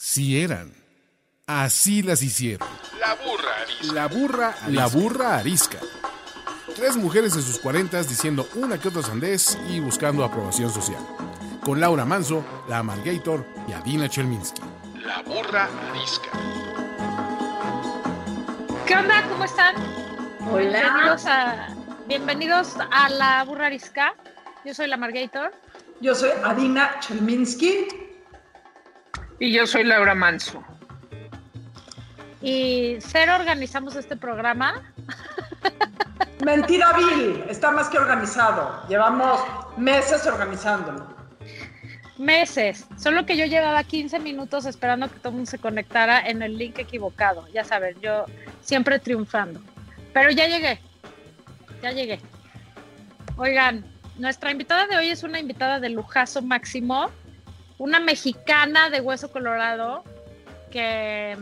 Sí eran. Así las hicieron. La burra arisca. La burra, la burra arisca. Tres mujeres de sus cuarentas diciendo una que otra sandez y buscando aprobación social. Con Laura Manso, la Amalgator y Adina Chelminsky. La burra arisca. ¿Qué onda? ¿Cómo están? Hola. Bienvenidos a, bienvenidos a la burra arisca. Yo soy la Margator. Yo soy Adina Chelminsky. Y yo soy Laura Manso. Y cero organizamos este programa. Mentira Bill, está más que organizado. Llevamos meses organizándolo. Meses. Solo que yo llevaba 15 minutos esperando que todo el mundo se conectara en el link equivocado. Ya saben, yo siempre triunfando. Pero ya llegué. Ya llegué. Oigan, nuestra invitada de hoy es una invitada de lujazo máximo. Una mexicana de hueso colorado que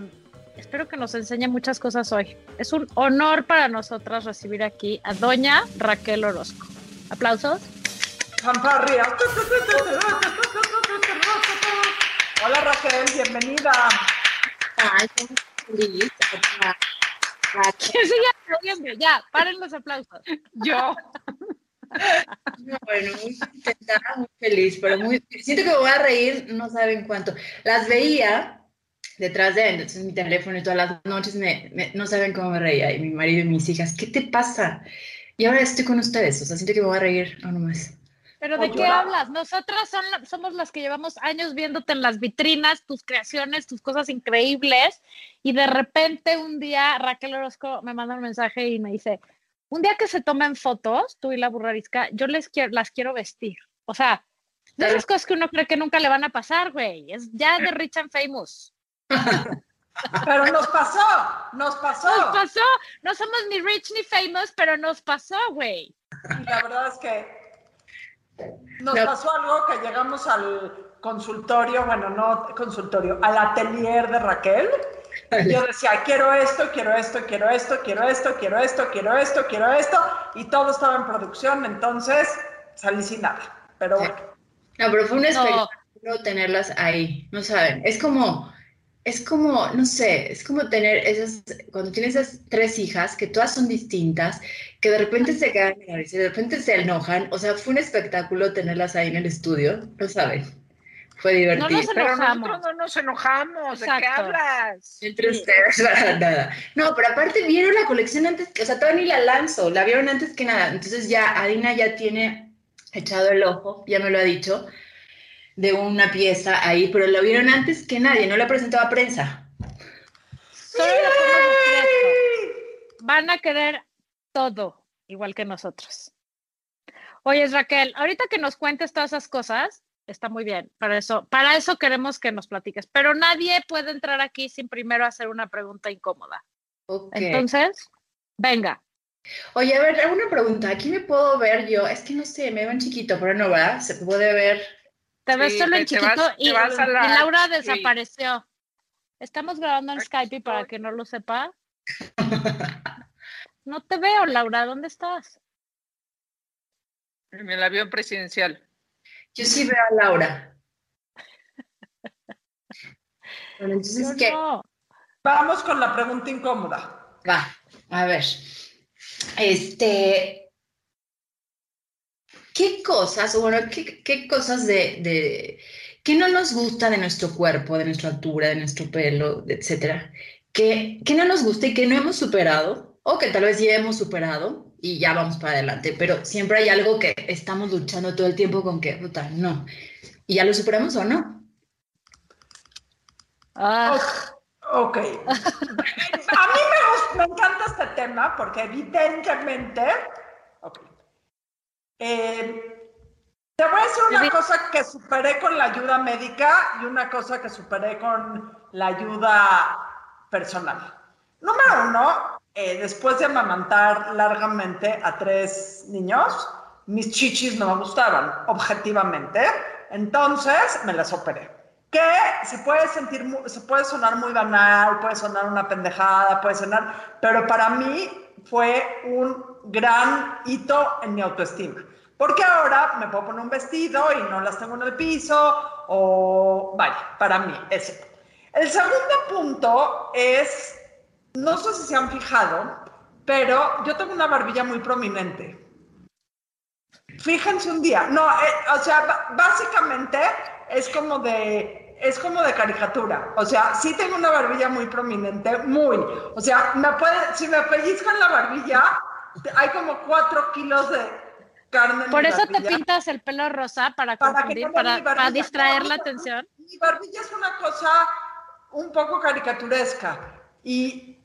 espero que nos enseñe muchas cosas hoy. Es un honor para nosotras recibir aquí a doña Raquel Orozco. Aplausos. Hola Raquel, bienvenida. Ay, qué feliz. ¿Quién sigue aplaudiendo? Ya, paren los aplausos. Yo. Bueno, muy contenta, muy feliz, pero muy, siento que me voy a reír, no saben cuánto. Las veía detrás de entonces mi teléfono y todas las noches me, me- no saben cómo me reía. Y mi marido y mis hijas, ¿qué te pasa? Y ahora estoy con ustedes, o sea, siento que me voy a reír, no nomás. ¿Pero de qué hablas? Nosotras son somos las que llevamos años viéndote en las vitrinas, tus creaciones, tus cosas increíbles, y de repente un día Raquel Orozco me manda un mensaje y me dice, un día que se tomen fotos, tú y la burrarisca, yo les quiero, las quiero vestir. O sea, de esas cosas que uno cree que nunca le van a pasar, güey. Es ya de Rich and Famous. Pero nos pasó, nos pasó. Nos pasó. No somos ni rich ni famous, pero nos pasó, güey. Y la verdad es que nos No. pasó algo que llegamos al consultorio, bueno, no consultorio, al atelier de Raquel. Y yo decía, quiero esto, quiero esto, quiero esto, quiero esto, quiero esto, quiero esto, quiero esto, y todo estaba en producción, entonces salí sin nada. Pero bueno, No, pero fue un No. espectáculo tenerlas ahí, no saben, es como, es como, no sé, es como tener esas, cuando tienes esas tres hijas, que todas son distintas, que de repente se quedan en la risa, de repente se enojan, o sea, fue un espectáculo tenerlas ahí en el estudio, no saben, fue divertido. nos Pero nosotros no nos enojamos. ¿De qué hablas? Entre ustedes, para nada. No, pero aparte vieron la colección antes, que- o sea, todavía ni la lanzo, la vieron antes que nada. Entonces ya Adina ya tiene echado el ojo, ya me lo ha dicho, de una pieza ahí, pero lo vieron antes que nadie, no la presentó a prensa. Solo. Van a querer todo, igual que nosotros. Oye, Raquel, ahorita que nos cuentes todas esas cosas, está muy bien. Para eso, para eso queremos que nos platiques. Pero nadie puede entrar aquí sin primero hacer una pregunta incómoda. Ok. Entonces, venga. Oye, a ver, una pregunta, ¿aquí me puedo ver yo? Es que no sé, me ven chiquito, pero no va, se puede ver. Te ves Sí, solo en chiquito vas- y, Laura sí. desapareció. Estamos grabando en Skype y para que no lo sepa. No te veo, Laura. ¿Dónde estás? En el avión presidencial. Yo sí veo a Laura. Bueno, entonces, ¿qué? no. vamos con la pregunta incómoda. Va, a ver. Este. ¿Qué cosas, o bueno, qué, qué cosas de, de. ¿Qué no nos gusta de nuestro cuerpo, de nuestra altura, de nuestro pelo, etcétera? ¿Qué, qué no nos gusta y que no hemos superado? O que tal vez ya hemos superado y ya vamos para adelante, pero siempre hay algo que estamos luchando todo el tiempo con que, puta, no. ¿Y ya lo superamos o no? Ah, Ok. A mí me, gusta- me encanta este tema porque evidentemente... Ok. Eh, te voy a decir una cosa que superé con la ayuda médica y una cosa que superé con la ayuda personal. Número uno, eh, después de amamantar largamente a tres niños, mis chichis no me gustaban, objetivamente. Entonces me las operé. Que se puede sentir, se puede sonar muy banal, puede sonar una pendejada, puede sonar, pero para mí fue un gran hito en mi autoestima. Porque ahora me puedo poner un vestido y no las tengo en el piso, o vaya, para mí, eso. El segundo punto es, no sé si se han fijado, pero yo tengo una barbilla muy prominente. Fíjense un día, no, eh, o sea, básicamente es como de, es como de caricatura. O sea, sí tengo una barbilla muy prominente, muy. O sea, me puede, si me pellizcan la barbilla, hay como cuatro kilos de carne en Por mi eso te pintas el pelo rosa para Para confundir, distraer No, la atención. Mi barbilla es una cosa un poco caricaturesca. Y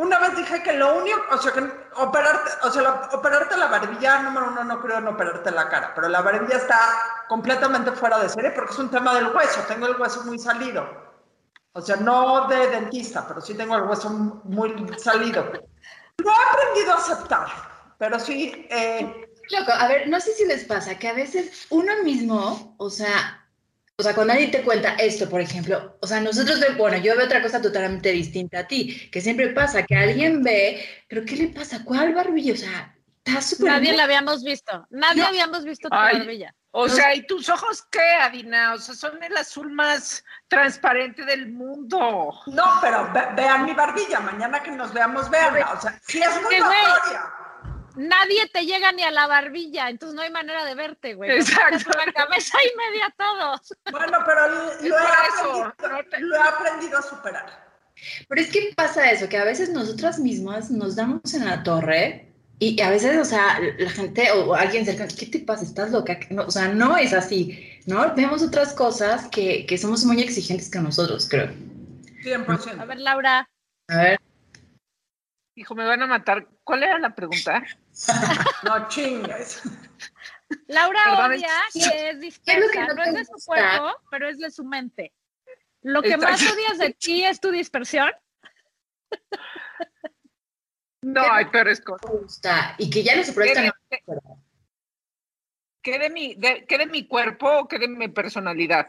una vez dije que lo único, o sea, que operarte, o sea, la- operarte la barbilla, número uno, no creo en operarte la cara, pero la barbilla está completamente fuera de serie porque es un tema del hueso. Tengo el hueso muy salido. O sea, no de dentista, pero sí tengo el hueso muy salido. Lo he aprendido a aceptar, pero sí, eh, Loco, a ver, no sé si les pasa que a veces uno mismo, o sea, o sea, cuando alguien te cuenta esto, por ejemplo, o sea, nosotros, bueno, yo veo otra cosa totalmente distinta a ti, que siempre pasa que alguien ve, pero ¿qué le pasa? ¿Cuál barbilla? O sea, está súper Nadie bien. la habíamos visto. Nadie No. habíamos visto tu Ay. barbilla. O sea, ¿y tus ojos qué, Adina? O sea, son el azul más transparente del mundo. no, pero ve- vean mi barbilla. Mañana que nos veamos, veanla. O sea, sí es muy notoria. Nadie te llega ni a la barbilla, entonces no hay manera de verte, güey. Exacto. La cabeza y media todos. Bueno, pero lo, Es he aprendido, no te- lo he aprendido a superar. Pero es que pasa eso, que a veces nosotras mismas nos damos en la torre y a veces, o sea, la gente o alguien cercano, ¿qué te pasa? ¿Estás loca? No, o sea, no es así, ¿no? Vemos otras cosas que, que somos muy exigentes con nosotros, creo. 100%. A ver, Laura, A ver, Hijo, me van a matar. ¿Cuál era la pregunta? No chingues. Laura Perdón, odia es- que es ¿Qué dispersa. que no es de su cuerpo, pero es de su mente. Lo que más odias de ti es tu dispersión. No, hay peores cosas. Y que ya no se ¿Qué proyectan. de, qué- qué de mi, de- qué de mi cuerpo o qué de mi personalidad?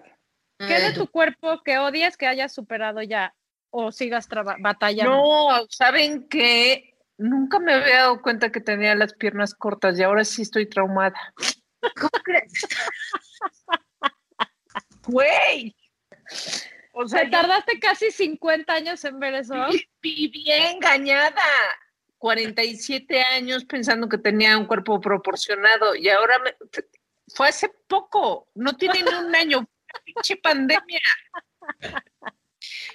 ¿Qué de tu cuerpo que odias que hayas superado ya o sigas batallando? No, ¿saben qué? Nunca me había dado cuenta que tenía las piernas cortas y ahora sí estoy traumada. ¿Cómo crees? ¡Güey! O sea, ¿Te yo tardaste casi 50 años en ver eso? viví engañada. 47 años pensando que tenía un cuerpo proporcionado y ahora me, fue hace poco, no tiene ni un año, pinche pandemia.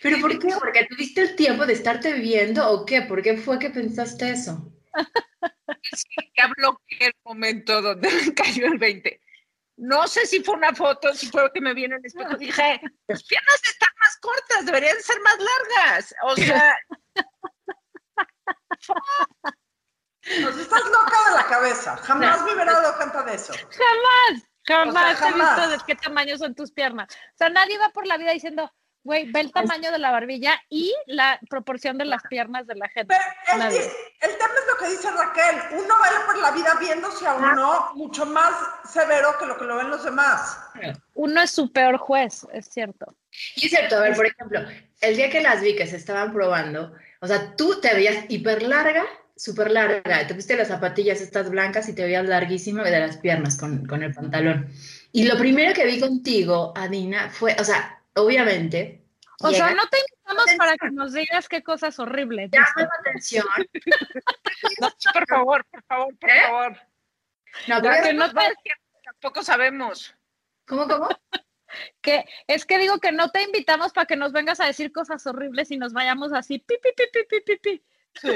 ¿Pero por qué? ¿Porque tuviste el tiempo de estarte viendo o qué? ¿Por qué fue que pensaste eso? Es que ya bloqueé el momento donde me cayó el 20. No sé si fue una foto, si fue que me vi en el espejo. Dije, las piernas están más cortas, deberían ser más largas. O sea, Pues estás loca de la cabeza. Jamás me hubiera dado cuenta de eso. Jamás, jamás O sea, he visto jamás. de qué tamaño son tus piernas. O sea, nadie va por la vida diciendo, güey, ve el tamaño de la barbilla y la proporción de las piernas de la gente. Pero el, tema es lo que dice Raquel. Uno va por la vida viéndose a uno mucho más severo que lo que lo ven los demás. Uno es su peor juez, es cierto. Y es cierto, a ver, por ejemplo, el día que las vi que se estaban probando, o sea, tú te veías hiper larga, súper larga, te pusiste las zapatillas estas blancas y te veías larguísima de las piernas con, con el pantalón. Y lo primero que vi contigo, Adina, fue, o sea, obviamente, O sea, no te invitamos para que nos digas qué cosas horribles. llama la atención. no, por favor, por favor, por ¿Eh? favor. No, pero- que no te- Tampoco sabemos. ¿Cómo, cómo? que es que digo que no te invitamos para que nos vengas a decir cosas horribles y nos vayamos así, pi, pi, pi, pi, pi, pi. Sí.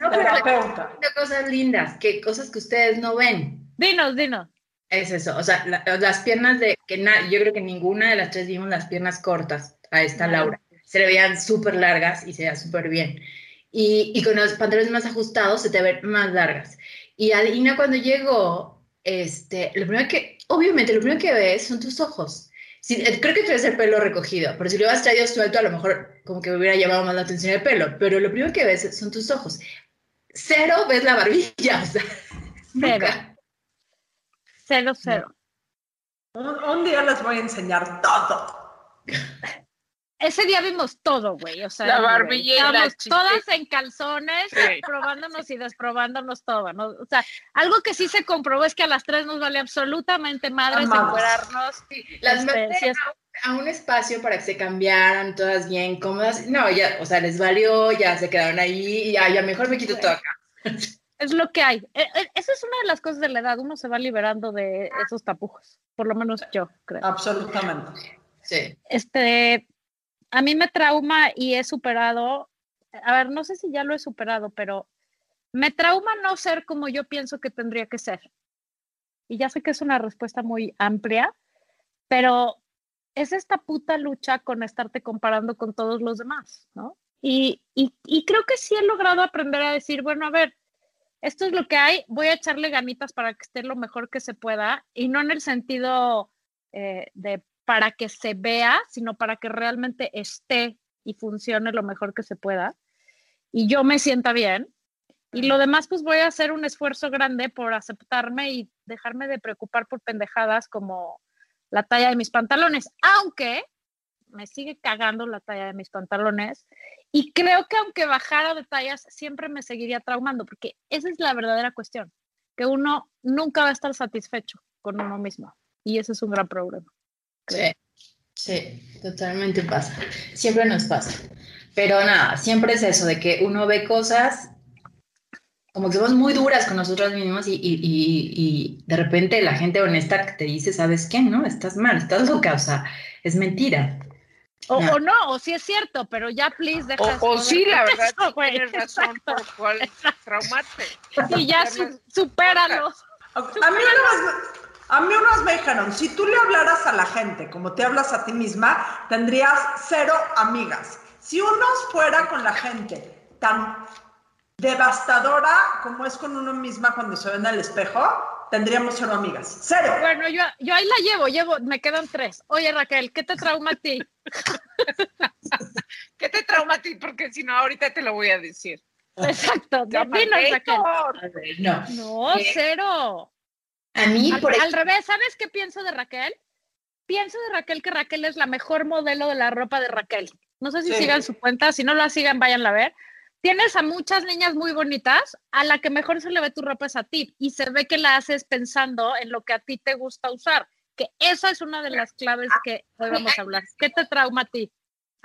No, pero- cosas lindas, que cosas que ustedes no ven. Dinos, dinos. Es eso, o sea, la- las piernas de que na- yo creo que ninguna de las tres vimos las piernas cortas a esta. Laura. Se le veían súper largas y se veía súper bien. Y, y con los pantalones más ajustados se te ven más largas. Y Adina cuando llegó, este, lo primero que, obviamente, lo primero que ves son tus ojos. Sí, eh, creo que traes el pelo recogido, pero si lo hubieras traído suelto, a lo mejor como que me hubiera llamado más la atención el pelo. Pero lo primero que ves son tus ojos. Cero ves la barbilla, o sea, Cero. nunca. Cero, cero. Un, un día les voy a enseñar todo. Ese día vimos todo, güey. O sea, La barbilla estábamos todas en calzones, Sí. probándonos y desprobándonos todo, ¿no? O sea, algo que sí se comprobó es que a las tres nos vale absolutamente madres encuerarnos. Las Este, sí es- a un espacio para que se cambiaran todas bien cómodas. No, ya, o sea, les valió, ya se quedaron ahí, y ya, ya mejor me quito todo acá. Es lo que hay. E- e- Esa es una de las cosas de la edad. Uno se va liberando de esos tapujos. Por lo menos yo creo. Absolutamente. Sí. Este, a mí me trauma y he superado. A ver, no sé si ya lo he superado, pero me trauma no ser como yo pienso que tendría que ser. Y ya sé que es una respuesta muy amplia, pero es esta puta lucha con estarte comparando con todos los demás, ¿no? Y, y, y creo que sí he logrado aprender a decir, bueno, a ver, esto es lo que hay, voy a echarle ganitas para que esté lo mejor que se pueda, y no en el sentido eh, de para que se vea, sino para que realmente esté y funcione lo mejor que se pueda, y yo me sienta bien. Y lo demás, pues voy a hacer un esfuerzo grande por aceptarme y dejarme de preocupar por pendejadas como la talla de mis pantalones, aunque me sigue cagando la talla de mis pantalones y creo que aunque bajara de tallas siempre me seguiría traumando porque esa es la verdadera cuestión, que uno nunca va a estar satisfecho con uno mismo y ese es un gran problema. Sí, sí, totalmente pasa. Siempre nos pasa. Pero nada, siempre es eso, de que uno ve cosas como que somos muy duras con nosotras mismas y, y, y, y de repente la gente honesta te dice, ¿sabes qué? No, estás mal, estás loca, o sea, es mentira. O No. o no, o sí es cierto, pero ya please deja de O, o sí, la verdad, eso, sí tienes razón por cuál traumarte. Y ya su- supéralo. A mí, vez, a mí vez me dijeron, si tú le hablaras a la gente como te hablas a ti misma, tendrías cero amigas. Si uno fuera con la gente tan devastadora como es con uno misma cuando se ve en el espejo, tendríamos cero amigas. Cero. Bueno, yo, yo ahí la llevo, llevo, me quedan tres. Oye, Raquel, ¿qué te trauma a ti? ¿Qué te trauma a ti? Porque si no, ahorita te lo voy a decir. Exacto, Raquel. A ver, no. No, Eh, cero. A mí, Al, por al revés, ¿sabes qué pienso de Raquel? Pienso de Raquel que Raquel es la mejor modelo de la ropa de Raquel. No sé si Sí. sigan su cuenta, si no la sigan, váyanla a ver. Tienes a muchas niñas muy bonitas, a la que mejor se le ve tu ropa es a ti, y se ve que la haces pensando en lo que a ti te gusta usar, que esa es una de las claves que hoy vamos a hablar. ¿Qué te trauma a ti?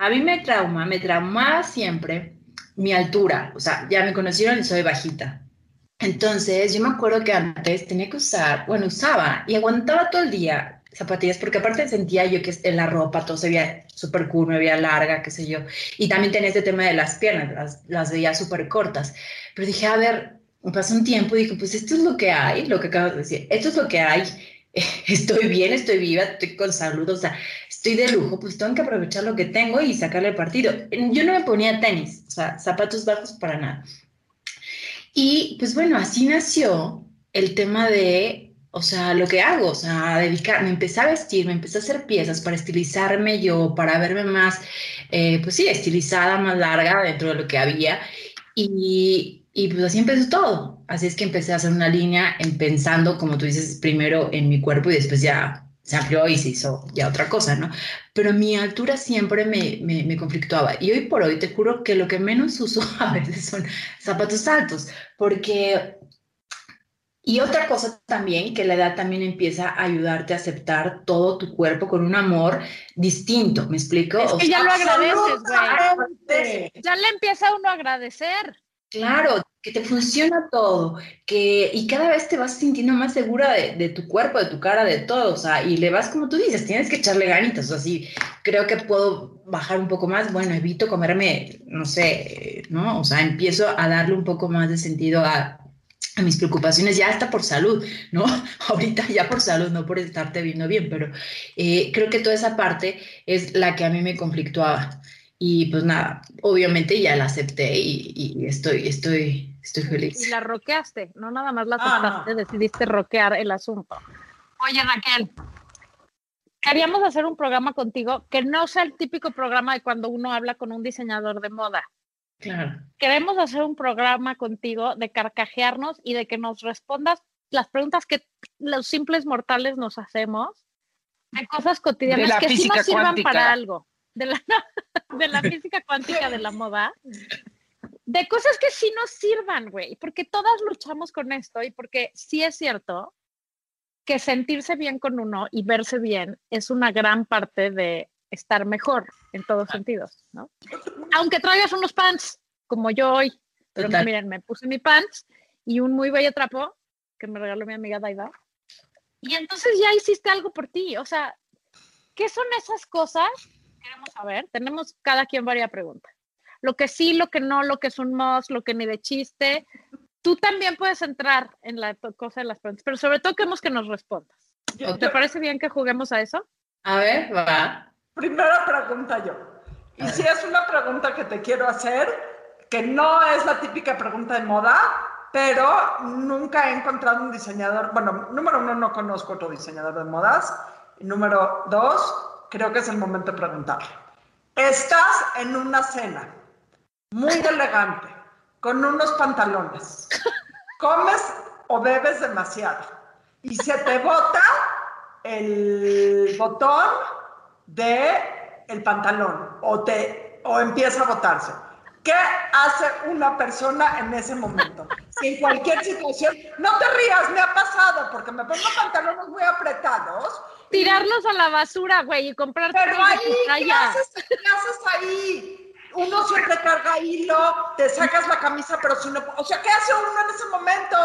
a mí me trauma, me traumaba siempre mi altura. O sea, ya me conocieron y soy bajita. Entonces, yo me acuerdo que antes tenía que usar, bueno, usaba y aguantaba todo el día zapatillas, porque aparte sentía yo que en la ropa todo se veía súper cool, me veía larga, qué sé yo. Y también tenía este tema de las piernas, las, las veía súper cortas. Pero dije, a ver, pasó un tiempo y dije, pues esto es lo que hay, lo que acabas de decir, esto es lo que hay. Estoy bien, estoy viva, estoy con salud, o sea, estoy de lujo, pues tengo que aprovechar lo que tengo y sacarle el partido. Yo no me ponía tenis, o sea, zapatos bajos para nada. Y pues bueno, así nació el tema de, o sea, lo que hago, o sea, dedicar, me empecé a vestir, me empecé a hacer piezas para estilizarme yo, para verme más, eh, pues sí, estilizada, más larga dentro de lo que había. Y, y pues así empezó todo. Así es que empecé a hacer una línea en pensando, como tú dices, primero en mi cuerpo y después ya se amplió y se hizo ya otra cosa, ¿no? Pero mi altura siempre me, me, me conflictuaba. Y hoy por hoy te juro que lo que menos uso a veces son zapatos altos, porque... Y otra cosa también, que la edad también empieza a ayudarte a aceptar todo tu cuerpo con un amor distinto, ¿me explico? Es O que sea, ya lo agradeces, güey. Ya le empieza uno a agradecer. Claro, que te funciona todo, que y cada vez te vas sintiendo más segura de, tu cuerpo, de tu cara, de todo, o sea, y le vas como tú dices, tienes que echarle ganitas, o sea, sí, creo que puedo bajar un poco más, bueno, evito comerme, no sé, ¿no? O sea, empiezo a darle un poco más de sentido a, a mis preocupaciones, ya hasta por salud, ¿no? Ahorita ya por salud, no por estarte viendo bien, pero eh, creo que toda esa parte es la que a mí me conflictuaba. Y pues nada, obviamente ya la acepté y, y estoy, estoy, estoy feliz. Y la roqueaste, no nada más la Ah, aceptaste, no. decidiste roquear el asunto. Oye, Raquel, queríamos hacer un programa contigo que no sea el típico programa de cuando uno habla con un diseñador de moda. Claro. Queremos hacer un programa contigo de carcajearnos y de que nos respondas las preguntas que los simples mortales nos hacemos de cosas cotidianas De que sí nos sirvan cuántica. para algo. De la, de la física cuántica de la moda. De cosas que sí nos sirvan, güey. Porque todas luchamos con esto y porque sí es cierto que sentirse bien con uno y verse bien es una gran parte de estar mejor en todos sentidos, ¿no? Aunque traigas unos pants, como yo hoy, pero Total. miren, me puse mi pants y un muy bello trapo que me regaló mi amiga Daida. Y entonces ya hiciste algo por ti, o sea, ¿qué son esas cosas? Queremos saber, tenemos cada quien varias preguntas. Lo que sí, lo que no, lo que es un must, lo que ni de chiste. Tú también puedes entrar en la to- cosa de las preguntas, pero sobre todo queremos que nos respondas. Yo- ¿Te yo- parece bien que juguemos a eso? A ver, va. Primera pregunta yo. Y si es una pregunta que te quiero hacer, que no es la típica pregunta de moda, pero nunca he encontrado un diseñador, bueno, número uno, no conozco otro diseñador de modas. Y número dos, creo que es el momento de preguntarle. Estás en una cena muy elegante, con unos pantalones, comes o bebes demasiado y se te bota el botón de el pantalón o te o empieza a botarse. ¿Qué hace una persona en ese momento? En cualquier situación, no te rías, me ha pasado porque me pongo pantalones muy apretados. Tirarlos a la basura, güey, y comprar Pero ahí, ¿qué haces, ¿qué haces ahí? Uno siempre carga hilo, te sacas la camisa, pero si no, o sea, ¿qué hace uno en ese momento?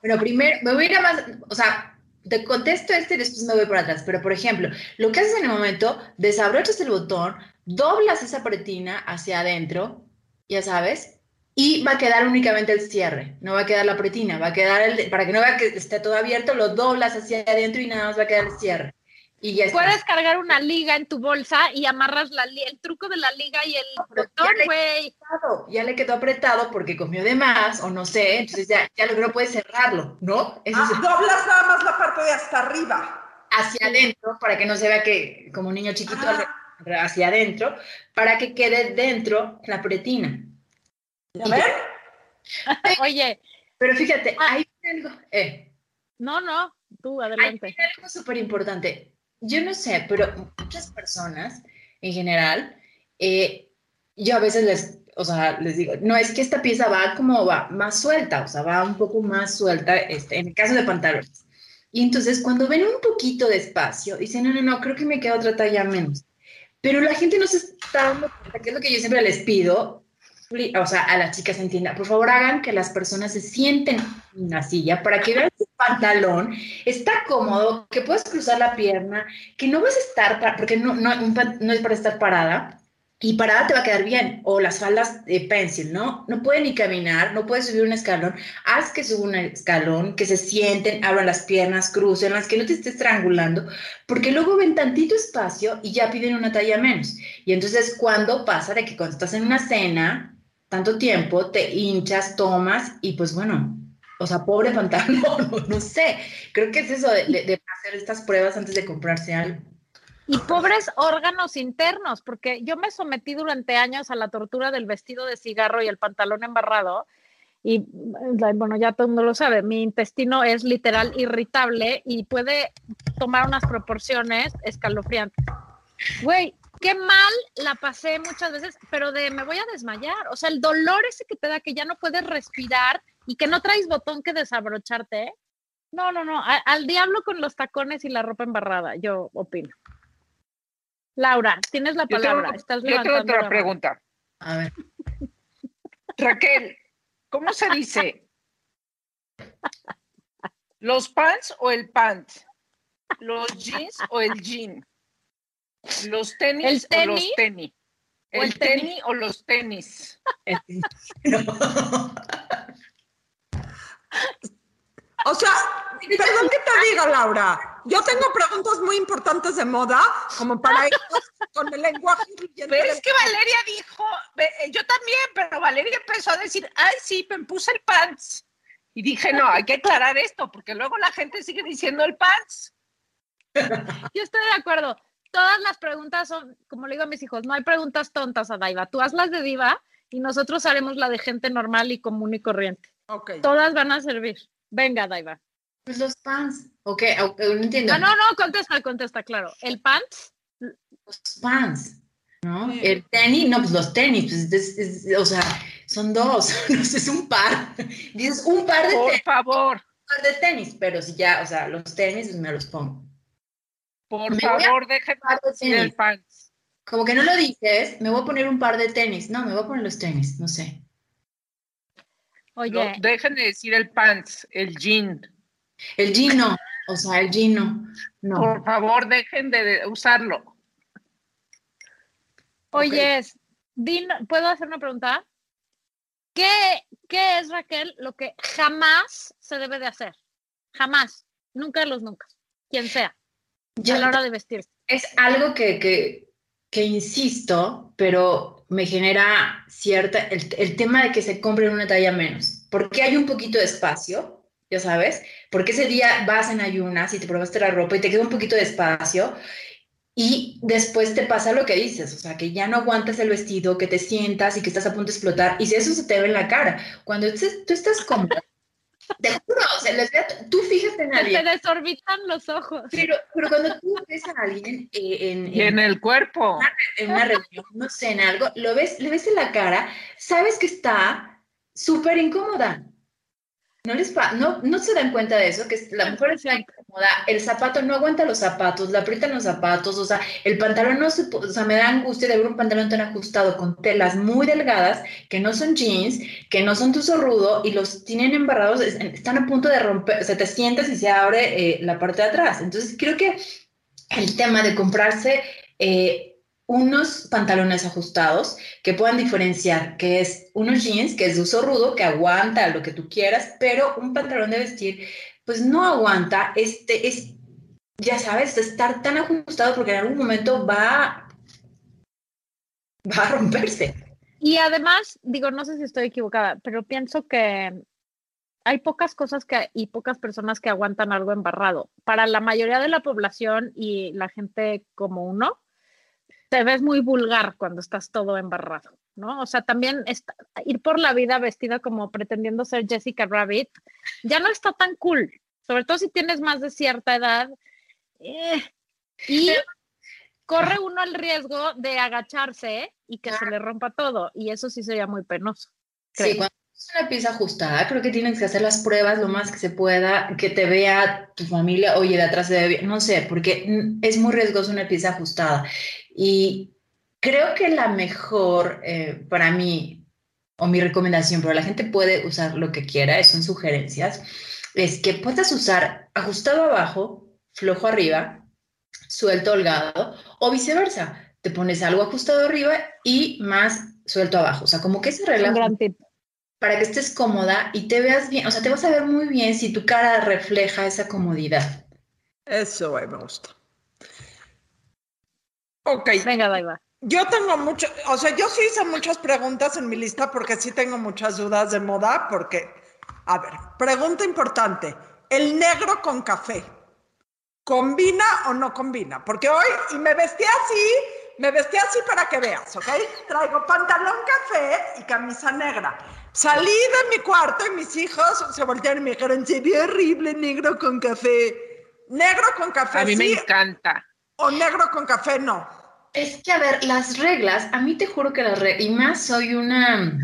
Bueno, primero, me voy a ir a más, o sea, te contesto este y después me voy para atrás. Pero, por ejemplo, lo que haces en el momento, desabrochas el botón, doblas esa pretina hacia adentro, ya sabes, y va a quedar únicamente el cierre, no va a quedar la pretina, va a quedar el, para que no vea que esté todo abierto, lo doblas hacia adentro y nada más va a quedar el cierre. Y ya está. Puedes cargar una liga en tu bolsa y amarras la el truco de la liga y el botón, ya le- güey. apretado, ya le quedó apretado porque comió de más o no sé, entonces ya, ya logró puede cerrarlo, ¿no? Eso Ah, es doblas nada más la parte de hasta arriba. hacia adentro para que no se vea que como niño chiquito Ah. hacia adentro para que quede dentro la pretina. ¿Ya ven? Oye, Pero fíjate, Ah. hay algo, eh, no, no, tú hay adelante. algo súper importante. Yo no sé, pero muchas personas en general, eh, yo a veces les, o sea, les digo, no es que esta pieza va como va más suelta, o sea, va un poco más suelta, este, en el caso de pantalones. Y entonces cuando ven un poquito de espacio, dicen, no, no, no, creo que me queda otra talla menos. Pero la gente no se está dando cuenta, que es lo que yo siempre les pido, o sea, a las chicas en tienda, por favor hagan que las personas se sienten en una silla para que vean su pantalón, está cómodo, que puedes cruzar la pierna, que no vas a estar, pa- porque no, no, no es para estar parada, y parada te va a quedar bien, o las faldas de pencil, ¿no? No puede ni caminar, no puede subir un escalón, haz que suba un escalón, que se sienten, abran las piernas, crucen las que no te estés estrangulando, porque luego ven tantito espacio y ya piden una talla menos. Y entonces, cuando pasa de que cuando estás en una cena, tanto tiempo, te hinchas, tomas y pues bueno, o sea, pobre pantalón, no, sé. Creo que es eso de hacer estas pruebas antes de comprarse algo. Y pobres órganos internos, porque yo me sometí durante años a la tortura del vestido de cigarro y el pantalón embarrado. Y eh, bueno, ya todo el mundo lo sabe, mi intestino es literal irritable y puede tomar unas proporciones escalofriantes. Güey, qué mal la pasé muchas veces, pero de me voy a desmayar. O sea, el dolor ese que te da que ya no puedes respirar y que no traes botón que desabrocharte. No, no, no. a- al diablo con los tacones y la ropa embarrada, yo opino. Laura, tienes la Yo tengo, palabra. Estás yo tengo otra pregunta. A ver. Raquel, ¿cómo se dice? ¿Los pants o el pant? ¿Los jeans o el jean? ¿Los tenis, ¿El o los tenis? ¿El el tenis? tenis o los tenis? O sea, perdón que te diga, Laura. Yo tengo preguntas muy importantes de moda, como para ir con el lenguaje Pero es que Valeria dijo, eh, yo también, pero Valeria empezó a decir, ay, sí, me puse el pants. Y dije, no, hay que aclarar esto, porque luego la gente sigue diciendo el pants. Yo estoy de acuerdo. Todas las preguntas son, como le digo a mis hijos, no hay preguntas tontas a Daiva. Tú haz las de diva y nosotros haremos la de gente normal y común y corriente. Todas van a servir. Venga, Daiva. Pues los pants. Ok, ok, no entiendo. Ah, no, no, contesta, contesta, claro. El pants, Los pants. ¿No? Sí. El tenis, no, pues los tenis, pues es- es- o sea, son dos, no sé, es un par. Dices un par de Por tenis. favor. par de tenis, pero si ya, o sea, los tenis me los pongo. Por Me voy a favor, déjenme de decir el pants. Como que no lo dices, me voy a poner un par de tenis. No, me voy a poner los tenis, no sé. Oye, No, déjenme decir el pants, el jean. El jean no, o sea, el jean no. No. Por favor, dejen de de usarlo. oye, din- ¿puedo hacer una pregunta? ¿Qué, ¿Qué es, Raquel, lo que jamás se debe de hacer? Jamás, nunca de los nunca, quien sea, Ya a la hora de vestirse. es algo que, que, que insisto, pero me genera cierta, el, el tema de que se compre una talla menos, porque hay un poquito de espacio, ya sabes, porque ese día vas en ayunas y te probaste la ropa y te queda un poquito de espacio. Y después te pasa lo que dices, o sea, que ya no aguantas el vestido, que te sientas y que estás a punto de explotar. Y si eso se te ve en la cara, cuando tú, tú estás cómoda, te juro, o sea, les veo- tú fíjate en Se alguien. te desorbitan los ojos. Pero, pero cuando tú ves a alguien eh, en, Y en el cuerpo. en una reunión, no sé, en algo, lo ves, le ves en la cara, sabes que está súper incómoda. No, les pa- no, no se dan cuenta de eso, que la mujer está el zapato no aguanta los zapatos, le aprietan los zapatos, o sea, el pantalón no se, o sea, me da angustia de ver un pantalón tan ajustado con telas muy delgadas, que no son jeans, que no son tu zorrudo y los tienen embarrados, es- están a punto de romper, o sea, te sientas y se abre eh, la parte de atrás. Entonces, creo que el tema de comprarse eh, unos pantalones ajustados que puedan diferenciar que es unos jeans, que es de uso rudo, que aguanta lo que tú quieras, pero un pantalón de vestir, pues no aguanta, este es, ya sabes, estar tan ajustado porque en algún momento va, va a romperse. Y además, digo, no sé si estoy equivocada, pero pienso que hay pocas cosas que, y pocas personas que aguantan algo embarrado. Para la mayoría de la población y la gente como uno, te ves muy vulgar cuando estás todo embarrado, ¿no? O sea, también está- ir por la vida vestida como pretendiendo ser Jessica Rabbit ya no está tan cool, sobre todo si tienes más de cierta edad. eh, y corre uno el riesgo de agacharse y que se le rompa todo, y eso sí sería muy penoso. Sí, Creo. cuando es una pieza ajustada, creo que tienes que hacer las pruebas lo más que se pueda, que te vea tu familia, oye, de atrás se ve bien, no sé, porque es muy riesgoso una pieza ajustada. Y creo que la mejor eh, para mí, o mi recomendación, pero la gente puede usar lo que quiera, son sugerencias, es que puedas usar ajustado abajo, flojo arriba, suelto holgado, o viceversa. Te pones algo ajustado arriba y más suelto abajo. O sea, como que se Un relaja gran tip. para que estés cómoda y te veas bien, o sea, te vas a ver muy bien si tu cara refleja esa comodidad. Eso, güey, me gusta. Ok, Venga, Daiva. Yo tengo mucho, o sea, yo sí hice muchas preguntas en mi lista porque sí tengo muchas dudas de moda, porque, a ver, pregunta importante, ¿el negro con café combina o no combina? Porque hoy, y me vestí así, me vestí así para que veas, ¿ok? Traigo pantalón café y camisa negra. Salí de mi cuarto y mis hijos se voltearon y me dijeron, se ve horrible negro con café. Negro con café A mí me sí encanta. o negro con café no. Es que, a ver, las reglas, a mí te juro que las reglas, y más soy una,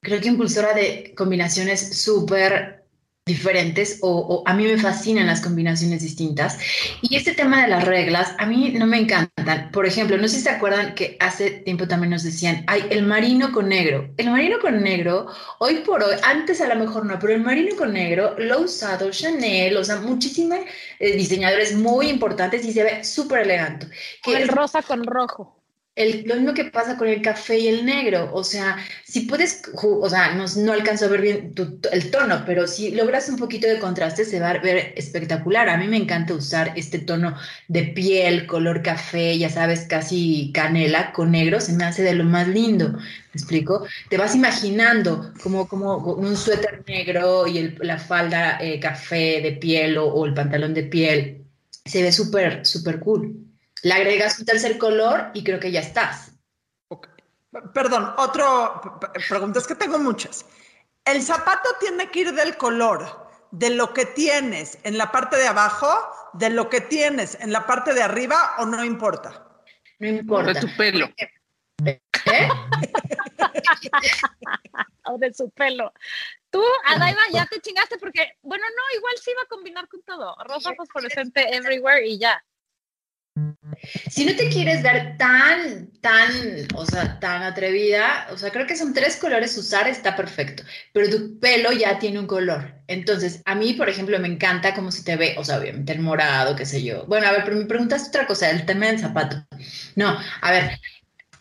creo que impulsora de combinaciones súper diferentes, o, o a mí me fascinan las combinaciones distintas. Y este tema de las reglas, a mí no me encantan. Por ejemplo, no sé si se acuerdan que hace tiempo también nos decían, hay el marino con negro. El marino con negro, hoy por hoy, antes a lo mejor no, pero el marino con negro lo ha usado Chanel, o sea, muchísimos eh, diseñadores muy importantes y se ve súper elegante. O el rosa con rojo. El, lo mismo que pasa con el café y el negro, o sea, si puedes, o sea, no, no alcanzo a ver bien tu- el tono, pero si logras un poquito de contraste se va a ver espectacular. A mí me encanta usar este tono de piel, color café, ya sabes, casi canela con negro, se me hace de lo más lindo, ¿me explico? Te vas imaginando como, como un suéter negro y la falda eh, café de piel o, o el pantalón de piel, se ve súper, súper cool. Le agregas un tercer color y creo que ya estás. Ok. Perdón, otro pregunta, es que tengo muchas. ¿El zapato tiene que ir del color de lo que tienes en la parte de abajo, de lo que tienes en la parte de arriba o no importa? No De importa. tu pelo. ¿Eh? o de su pelo. Tú, Adaiva, ya te chingaste porque, bueno, no, igual sí iba a combinar con todo. Rosa fosforescente everywhere y ya. Si no te quieres ver tan, tan, o sea, tan atrevida, o sea, creo que son tres colores usar, está perfecto, pero tu pelo ya tiene un color. Entonces, a mí, por ejemplo, me encanta cómo se te ve, o sea, obviamente el morado, qué sé yo. Bueno, a ver, pero me preguntaste otra cosa, el tema del zapato. No, a ver,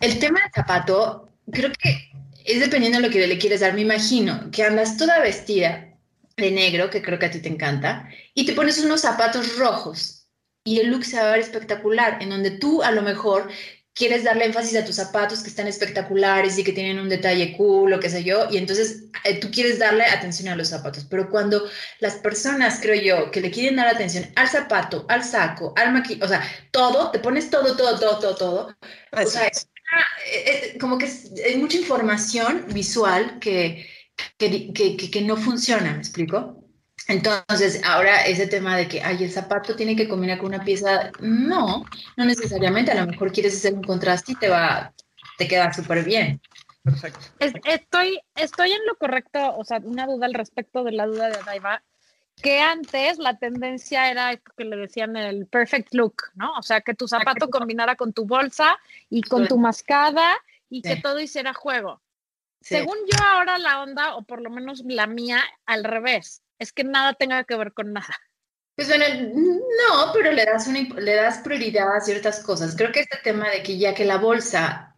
el tema del zapato, creo que es dependiendo de lo que le quieres dar. Me imagino que andas toda vestida de negro, que creo que a ti te encanta, y te pones unos zapatos rojos y el look se va a ver espectacular, en donde tú a lo mejor quieres darle énfasis a tus zapatos que están espectaculares y que tienen un detalle cool o qué sé yo, y entonces eh, tú quieres darle atención a los zapatos, pero cuando las personas, creo yo, que le quieren dar atención al zapato, al saco, al maquillaje, o sea, todo, te pones todo, todo, todo, todo, todo, o sea, es, eh, eh, como que es, mucha información visual que, que, que, que no funciona, ¿me explico? Entonces, ahora ese tema de que, ay, el zapato tiene que combinar con una pieza, no, no necesariamente, a lo mejor quieres hacer un contraste y te va, te queda súper bien. Perfecto. estoy, estoy en lo correcto, o sea, una duda al respecto de la duda de Daiva, que antes la tendencia era que le decían el perfect look, ¿no? O sea, que tu zapato combinara con tu bolsa y con tu mascada y que todo hiciera juego. Según yo ahora la onda, o por lo menos la mía, al revés es que nada tenga que ver con nada. Pues bueno, no, pero le das, una, le das prioridad a ciertas cosas. Creo que este tema de que ya que la bolsa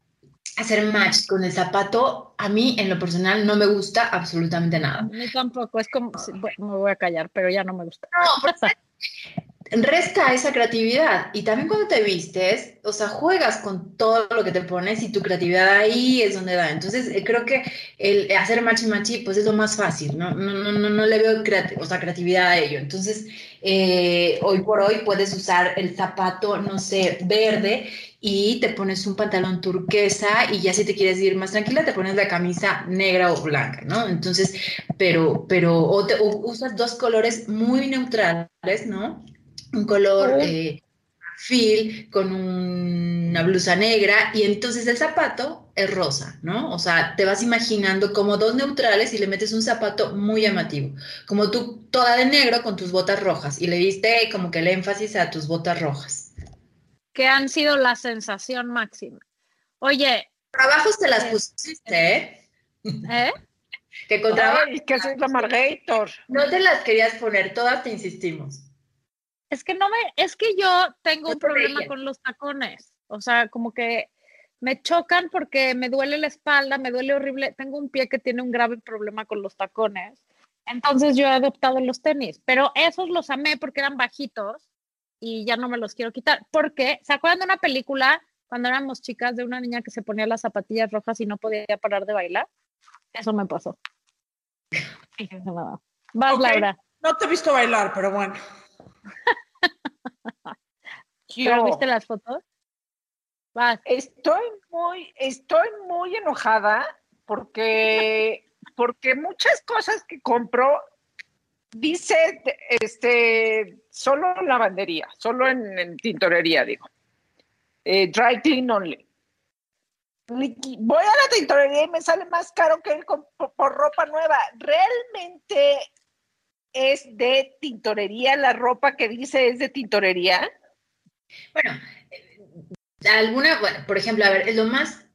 hacer match con el zapato, a mí en lo personal no me gusta absolutamente nada. A mí tampoco, es como, me voy a callar, pero ya no me gusta. No, porque resta esa creatividad. Y también cuando te vistes, o sea, juegas con todo lo que te pones y tu creatividad ahí es donde da. Entonces, eh, creo que el hacer machi machi, pues es lo más fácil, ¿no? No, no, no, le veo o sea, creatividad a ello. Entonces, eh, hoy por hoy puedes usar el zapato, no sé, verde y te pones un pantalón turquesa y ya si te quieres ir más tranquila, te pones la camisa negra o blanca, ¿no? Entonces, pero, pero, o, te, o usas dos colores muy neutrales, ¿no? Un color eh, fil con una blusa negra y entonces el zapato es rosa, ¿no? O sea, te vas imaginando como dos neutrales y le metes un zapato muy llamativo, como tú toda de negro con tus botas rojas y le diste como que el énfasis a tus botas rojas. Que han sido la sensación máxima. Oye. Trabajos te las eh, pusiste, ¿eh? ¿Eh? que con trabajo. que soy la Margator. No te las querías poner, todas te insistimos. Es que no me, es que yo tengo un problema con los tacones. O sea, como que me chocan porque me duele la espalda, me duele horrible. Tengo un pie que tiene un grave problema con los tacones. Entonces yo he adoptado los tenis, pero esos los amé porque eran bajitos y ya no me los quiero quitar. Porque, ¿se acuerdan de una película cuando éramos chicas de una niña que se ponía las zapatillas rojas y no podía parar de bailar? Eso me pasó. Vas, Laura. No te he visto bailar, pero bueno. viste las fotos? Estoy muy, estoy muy enojada porque, porque muchas cosas que compro dice este solo en lavandería, solo en, tintorería, digo. Eh, dry clean only. Voy a la tintorería y me sale más caro que ir por ropa nueva. Realmente es de tintorería, la ropa que dice es de tintorería? Bueno, eh, alguna, por ejemplo, a ver, lo más,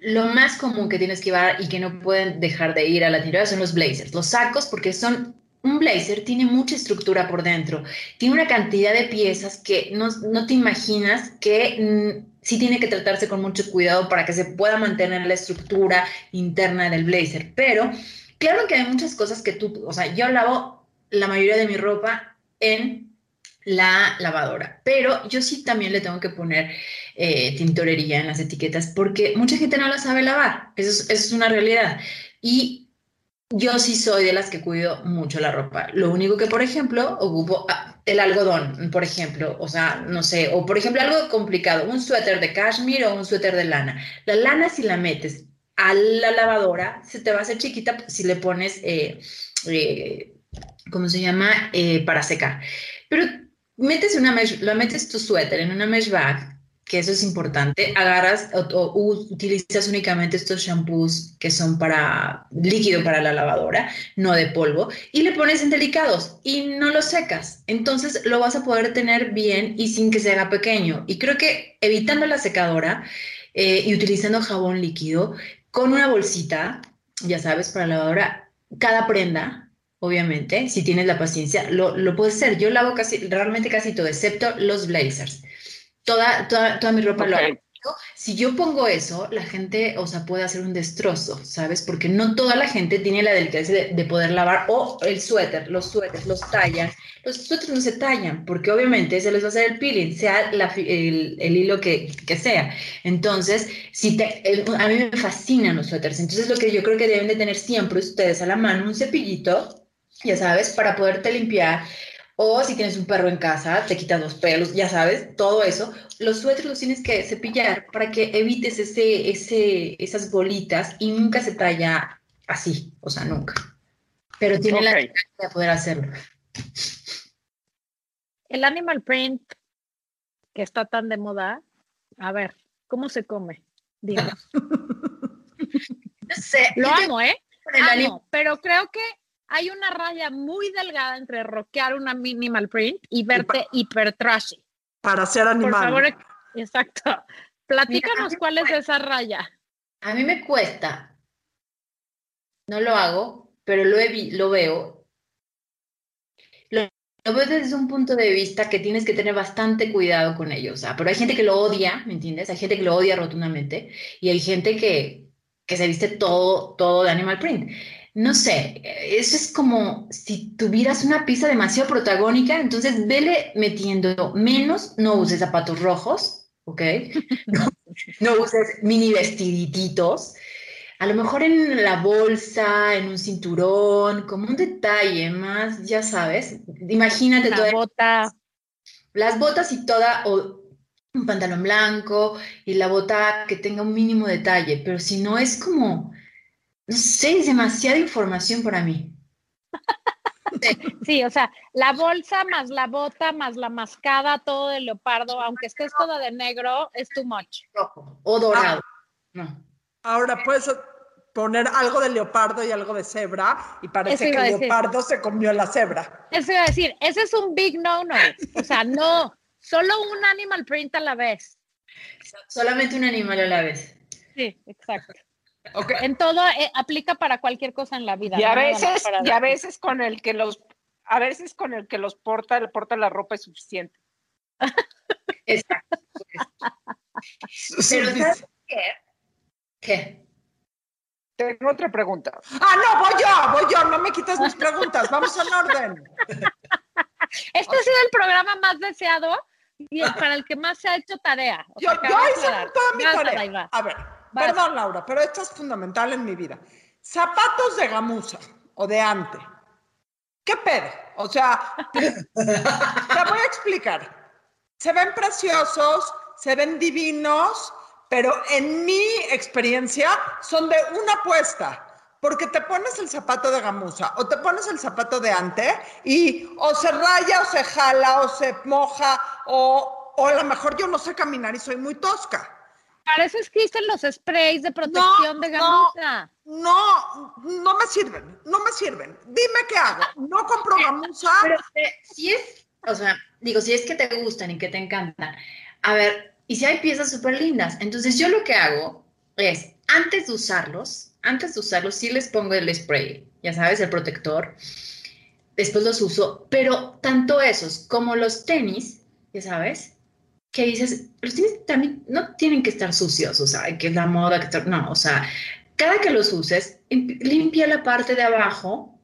lo más común que tienes que llevar y que no pueden dejar de ir a la tintorería son los blazers, los sacos, porque son un blazer tiene mucha estructura por dentro, tiene una cantidad de piezas que no, no te imaginas que mm, sí tiene que tratarse con mucho cuidado para que se pueda mantener la estructura interna del blazer, pero Claro que hay muchas cosas que tú, o sea, yo lavo la mayoría de mi ropa en la lavadora, pero yo sí también le tengo que poner eh, tintorería en las etiquetas porque mucha gente no la sabe lavar, eso es, una realidad. Y yo sí soy de las que cuido mucho la ropa. Lo único que, por ejemplo, ocupo ah, el algodón, por ejemplo, o sea, no sé, o por ejemplo algo complicado, un suéter de cashmere o un suéter de lana. La lana si la metes a la lavadora se te va a hacer chiquita si le pones, eh, eh, ¿cómo se llama? Eh, para secar. Pero metes una mesh, lo metes tu suéter en una mesh bag que eso es importante, agarras o, utilizas únicamente estos shampoos que son para líquido para la lavadora, no de polvo, y le pones en delicados y no lo secas. Entonces lo vas a poder tener bien y sin que se haga pequeño. Y creo que evitando la secadora eh, y utilizando jabón líquido con una bolsita, ya sabes, para la lavadora, cada prenda obviamente, si tienes la paciencia, lo, lo puedes hacer. Yo lavo casi, realmente casi todo, excepto los blazers toda, toda, toda mi ropa lo hago. Si yo pongo eso, la gente, o sea, puede hacer un destrozo, ¿sabes? Porque no toda la gente tiene la delicadeza de, poder lavar o el suéter, los suéteres, los tallan. Los suéteres no se tallan porque obviamente se les va a hacer el peeling, sea el, hilo que, que, sea. Entonces, si te, a mí me fascinan los suéteres. Entonces, lo que yo creo que deben de tener siempre ustedes a la mano, un cepillito, ya sabes, para poderte limpiar o si tienes un perro en casa, te quitan los pelos, ya sabes, todo eso. Los suéteres los tienes que cepillar para que evites ese, ese, esas bolitas y nunca se talla así, o sea, nunca. Pero tiene la la de poder hacerlo. El animal print que está tan de moda, a ver, ¿cómo se come? Digo. no sé. Lo amo, ¿eh? Amo, pero creo que hay una raya muy delgada entre rockear una minimal print y verte hiper trashy. Para ser animal. Por favor, exacto. Platícanos cuál es esa raya. A mí me cuesta. No lo hago, pero lo, lo veo. Lo, veo desde un punto de vista que tienes que tener bastante cuidado con ello. O sea, pero hay gente que lo odia, ¿me entiendes? Hay gente que lo odia rotundamente y hay gente que, que se viste todo, todo de animal print no sé, eso es como si tuvieras una pista demasiado protagónica, entonces vele metiendo menos, no uses zapatos rojos, ¿ok? No, uses mini vestiditos. A lo mejor en la bolsa, en un cinturón, como un detalle más, ya sabes, imagínate la bota. Las botas y toda, o un pantalón blanco y la bota que tenga un mínimo detalle, pero si no es como no sé, es demasiada información para mí. Sí, o sea, la bolsa más la bota más la mascada, todo de leopardo, aunque estés todo de negro, es too much. o dorado. no. Ahora puedes poner algo de leopardo y algo de cebra y parece que el leopardo se comió la cebra. Eso iba a decir, ese es un big no-no. O sea, no, solo un animal print a la vez. Solamente un animal a la vez. Sí, exacto. En todo eh, aplica para cualquier cosa en la vida. Y a veces, y a veces con el que los, a veces con el que los porta, le porta la ropa es suficiente. Exacto. Pero ¿sabes qué? ¿Qué? Tengo otra pregunta. Ah, no, voy yo, voy yo, no me quites mis preguntas, vamos en orden. Este ha sido el programa más deseado y para el que más se ha hecho tarea. yo, yo hice toda mi tarea. A ver, Perdón, Laura, pero esto es fundamental en mi vida. Zapatos de gamuza o de ante. ¿Qué pedo? O sea, te voy a explicar. Se ven preciosos, se ven divinos, pero en mi experiencia son de una apuesta. Porque te pones el zapato de gamuza o te pones el zapato de ante y o se raya o se jala o se moja o, o a lo mejor yo no sé caminar y soy muy tosca. Para eso existen los sprays de protección de gamuza. No, no, me sirven, no me sirven. Dime qué hago. No compro gamuza. Pero si es, o sea, digo, si es que te gustan y que te encantan. A ver, y si hay piezas súper lindas. Entonces yo lo que hago es, antes de usarlos, antes de usarlos, sí les pongo el spray, ya sabes, el protector. Después los uso, pero tanto esos como los tenis, ya sabes, que dices, los tienes también no tienen que estar sucios, o sea, que es la moda, que no, o sea, cada que los uses, limpia la parte de abajo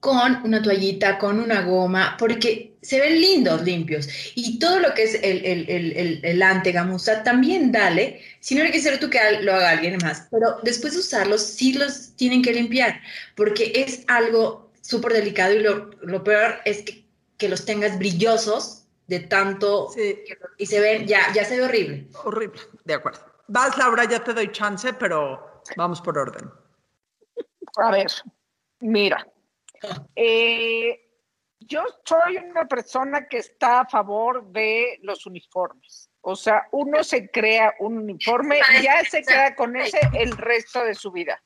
con una toallita, con una goma, porque se ven lindos limpios. Y todo lo que es el, el, el, el, antegamuza, también dale, si no hay que ser tú que lo haga alguien más, pero después de usarlos, sí los tienen que limpiar, porque es algo súper delicado y lo, lo peor es que, que los tengas brillosos de tanto y se ven, ya, ya se ve horrible. Horrible, de acuerdo. Vas, Laura, ya te doy chance, pero vamos por orden. A ver, mira, eh, yo soy una persona que está a favor de los uniformes. O sea, uno se crea un uniforme y ya se queda con ese el resto de su vida.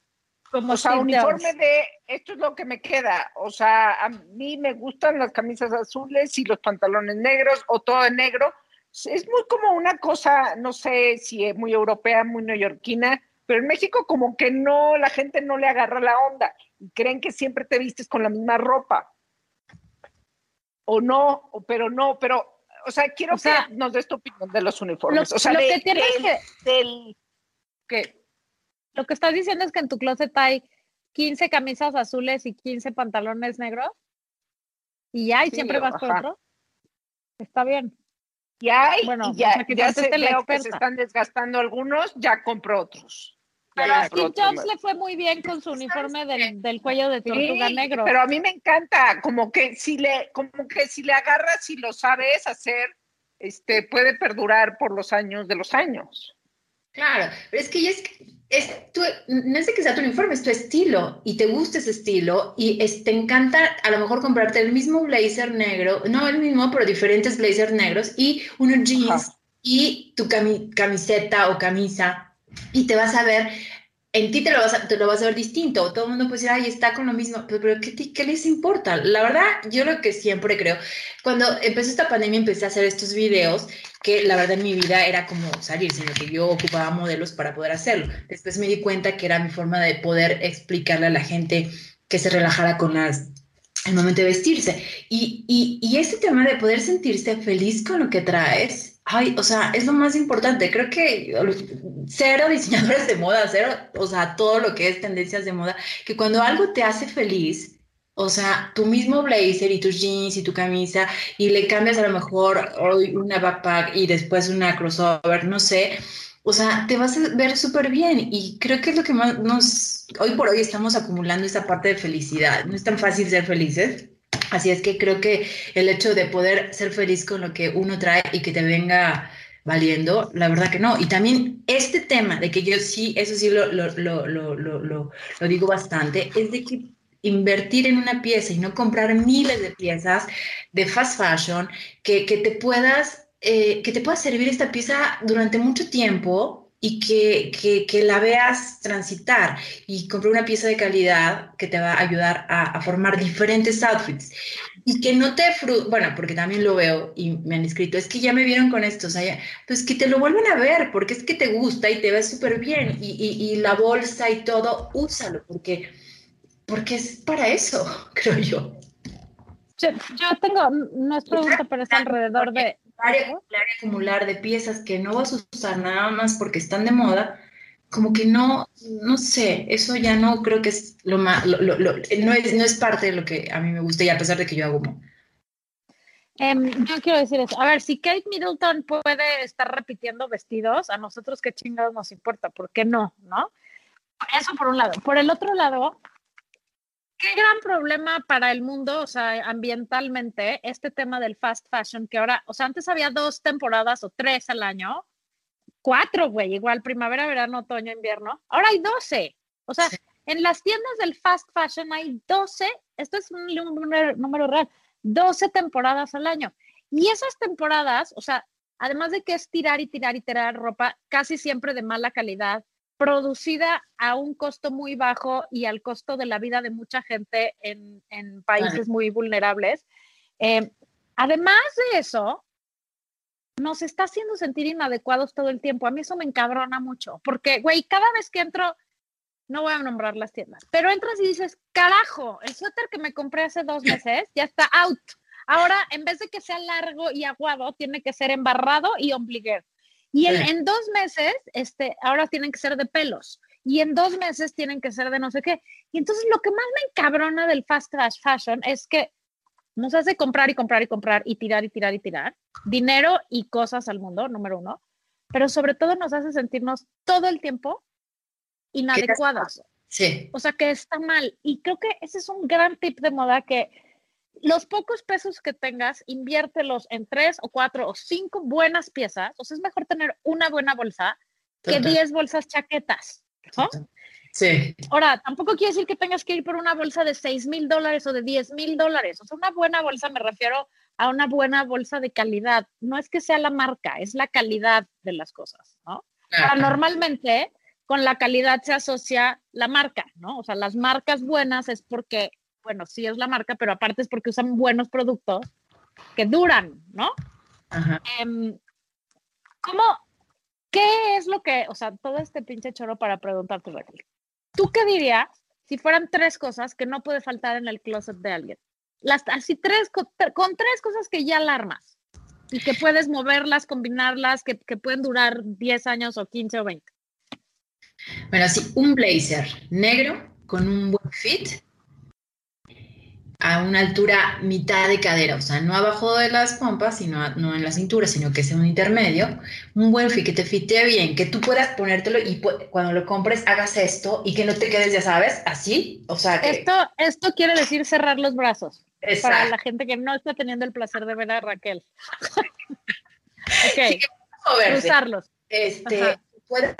Como O sea, uniforme de esto es lo que me queda. O sea, a mí me gustan las camisas azules y los pantalones negros o todo de negro. Es muy como una cosa, no sé si es muy europea, muy neoyorquina, pero en México como que no, la gente no le agarra la onda y creen que siempre te vistes con la misma ropa. O no, pero no, pero, o sea, quiero O sea, que nos des tu opinión de los uniformes. Lo, o sea, lo de- que tienes del- que, del- que lo que estás diciendo es que en tu closet hay 15 camisas azules y 15 pantalones negros. Y ya, y Sí, siempre vas por ajá. otro. Está bien. ya hay, Bueno, y ya, o sea, que ya se, veo que se están desgastando algunos, ya compro otros. Ya Pero a Steve Jobs le fue muy bien con su uniforme del, del cuello de tortuga Sí, negro. Pero a mí me encanta, como que si le, como que si le agarras y lo sabes hacer, este, puede perdurar por los años de los años. Claro, pero es que ya es, que- es tu- no es de que sea tu uniforme, es tu estilo y te gusta ese estilo y es- te encanta a lo mejor comprarte el mismo blazer negro, no el mismo, pero diferentes blazers negros y unos jeans Ajá. y tu cami- camiseta o camisa y te vas a ver, en ti te lo vas a, te ver distinto. Todo el mundo puede decir, ay, está con lo mismo, pero, pero ¿qué, ¿qué les importa? La verdad, yo lo que siempre creo, cuando empezó esta pandemia empecé a hacer estos videos que la verdad en mi vida era como salir, sino que yo ocupaba modelos para poder hacerlo. Después me di cuenta que era mi forma de poder explicarle a la gente que se relajara con el momento de vestirse. Y, y, y ese tema de poder sentirse feliz con lo que traes, ay, o sea, es lo más importante. Creo que cero diseñadores de moda, cero, o sea, todo lo que es tendencias de moda, que cuando algo te hace feliz, o sea, tu mismo blazer y tus jeans y tu camisa, y le cambias a lo mejor hoy una backpack y después una crossover, no sé, o sea, te vas a ver súper bien y creo que es lo que más nos, hoy por hoy estamos acumulando esa parte de felicidad. No es tan fácil ser felices. Así es que creo que el hecho de poder ser feliz con lo que uno trae y que te venga valiendo, la verdad que no. Y también este tema de que yo sí, eso sí lo, lo, lo, lo, lo, digo bastante, es de que invertir en una pieza y no comprar miles de piezas de fast fashion, que, que te puedas eh, que te pueda servir esta pieza durante mucho tiempo y que, que, que, la veas transitar y comprar una pieza de calidad que te va a ayudar a, a formar diferentes outfits. Y que no te bueno porque también lo veo y me han escrito es que ya me vieron con esto o pues que te lo vuelvan a ver porque es que te gusta y te ves súper bien y, y, y, la bolsa y todo úsalo porque porque es para eso creo yo. Yo, yo tengo no es pregunta pero es alrededor de acumular, acumular de piezas que no vas a usar nada más porque están de moda, como que no, no sé, eso ya no creo que es lo más, lo, lo, lo, no, es, no es parte de lo que a mí me gusta y a pesar de que yo hago. Um, yo quiero decir eso. A ver, si Kate Middleton puede estar repitiendo vestidos, a nosotros qué chingados nos importa, ¿por qué no? ¿No? Eso por un lado. Por el otro lado, qué gran problema para el mundo, o sea, ambientalmente, este tema del fast fashion, que ahora, o sea, antes había dos temporadas o tres al año, cuatro, güey, igual primavera, verano, otoño, invierno, ahora hay doce. O sea, sí. en las tiendas del fast fashion hay doce, esto es un número, número real, doce temporadas al año. Y esas temporadas, o sea, además de que es tirar y tirar y tirar ropa, casi siempre de mala calidad, producida a un costo muy bajo y al costo de la vida de mucha gente en, en países muy vulnerables. Eh, además de eso, nos está haciendo sentir inadecuados todo el tiempo. A mí eso me encabrona mucho, porque, güey, cada vez que entro, no voy a nombrar las tiendas, pero entras y dices, carajo, el suéter que me compré hace dos meses ya está out. Ahora, en vez de que sea largo y aguado, tiene que ser embarrado y ombliguer. Y en, en, dos meses, este, ahora tienen que ser de pelos. Y en dos meses tienen que ser de no sé qué. Y entonces lo que más me encabrona del fast fashion es que nos hace comprar y comprar y comprar y tirar y tirar y tirar. Dinero y cosas al mundo, número uno. Pero sobre todo nos hace sentirnos todo el tiempo inadecuados. Sí. O sea, que está mal. Y creo que ese es un gran tip de moda que los pocos pesos que tengas, inviértelos en tres o cuatro o cinco buenas piezas. O sea, es mejor tener una buena bolsa Total. que diez bolsas chaquetas. ¿no? Sí. Ahora, tampoco quiere decir que tengas que ir por una bolsa de seis mil dólares o de diez mil dólares. O sea, una buena bolsa me refiero a una buena bolsa de calidad. No es que sea la marca, es la calidad de las cosas, ¿no? Ahora, normalmente con la calidad se asocia la marca, ¿no? O sea, las marcas buenas es porque, bueno, sí es la marca, pero aparte es porque usan buenos productos que duran, ¿no? Ajá. Em, ¿Cómo, qué es lo que, o sea, todo este pinche choro para preguntarte, Raquel? ¿Tú qué dirías si fueran tres cosas que no puede faltar en el closet de alguien? Las, así tres, con, con tres cosas que ya alarmas y que puedes moverlas, combinarlas, que, que pueden durar 10 años o 15 o 20. Bueno, sí, un blazer negro con un buen fit a una altura mitad de cadera, o sea, no abajo de las pompas, sino a- no en la cintura, sino que sea un intermedio, un buen fit que te fite bien, que tú puedas ponértelo y pu- cuando lo compres hagas esto y que no te quedes, ya sabes, así, o sea, que Esto, esto quiere decir cerrar los brazos para la gente que no está teniendo el placer de ver a Raquel. ok, Sí, cruzarlos. este, Ajá. Puedan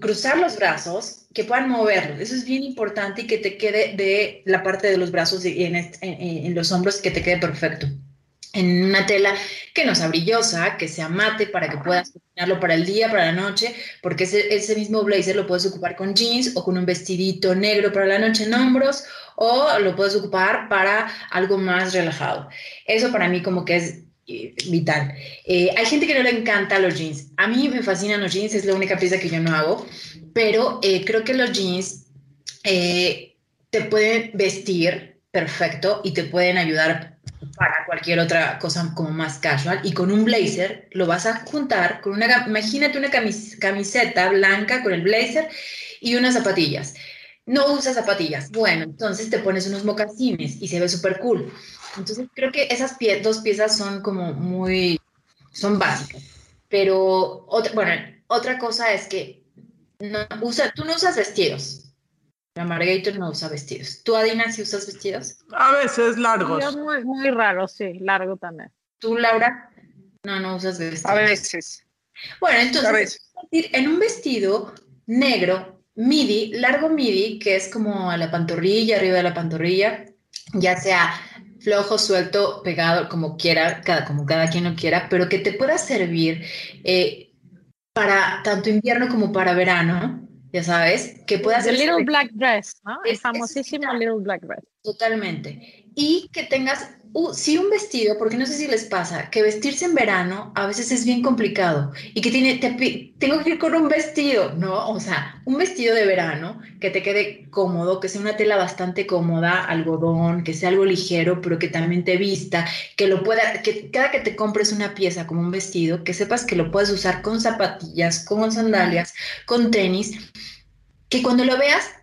cruzar los brazos, que puedan moverlos. Eso es bien importante y que te quede de la parte de los brazos y en, los hombros, que te quede perfecto. En una tela que no sea brillosa, que sea mate para que puedas combinarlo para el día, para la noche, porque ese, ese mismo blazer lo puedes ocupar con jeans o con un vestidito negro para la noche en hombros o lo puedes ocupar para algo más relajado. Eso para mí como que es eh, vital. Eh, hay gente que no le encanta los jeans. A mí me fascinan los jeans, es la única pieza que yo no hago, pero eh, creo que los jeans te pueden vestir perfecto y te pueden ayudar para cualquier otra cosa como más casual. Y con un blazer lo vas a juntar con una, imagínate una camis- camiseta blanca con el blazer y unas zapatillas. No usas zapatillas. Bueno, entonces te pones unos mocasines y se ve súper cool. Entonces creo que esas pie- dos piezas son como muy, son básicas. Pero otra, bueno, otra cosa es que no usa, tú no usas vestidos. La Margator no usa vestidos. ¿Tú, Adina, sí usas vestidos? A veces largos. Yo muy, muy raro, sí, largo también. ¿Tú, Laura? No, no usas vestidos. A veces. Bueno, A entonces, veces. en un vestido negro, midi, largo midi, que es como a la pantorrilla, arriba de la pantorrilla, ya sea flojo, suelto, pegado, como quiera, cada, como cada quien lo quiera, pero que te pueda servir eh, para tanto invierno como para verano, ya sabes, que pueda The ser Little Black Dress, ¿no? El Es- es famosísimo vital. Little Black Dress. Totalmente. Y que tengas, uh, un vestido, porque no sé si les pasa, que vestirse en verano a veces es bien complicado y que tiene, tengo que ir con un vestido, ¿no? O sea, un vestido de verano que te quede cómodo, que sea una tela bastante cómoda, algodón, que sea algo ligero, pero que también te vista, que lo pueda, que cada que te compres una pieza como un vestido, que sepas que lo puedes usar con zapatillas, con sandalias, con tenis, que cuando lo veas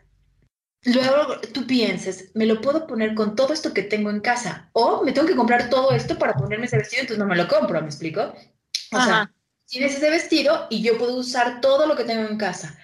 Luego tú pienses, me lo puedo poner con todo esto que tengo en casa o me tengo que comprar todo esto para ponerme ese vestido, entonces no me lo compro, ¿me explico? O sea, tienes ese vestido y yo puedo usar todo lo que tengo en casa.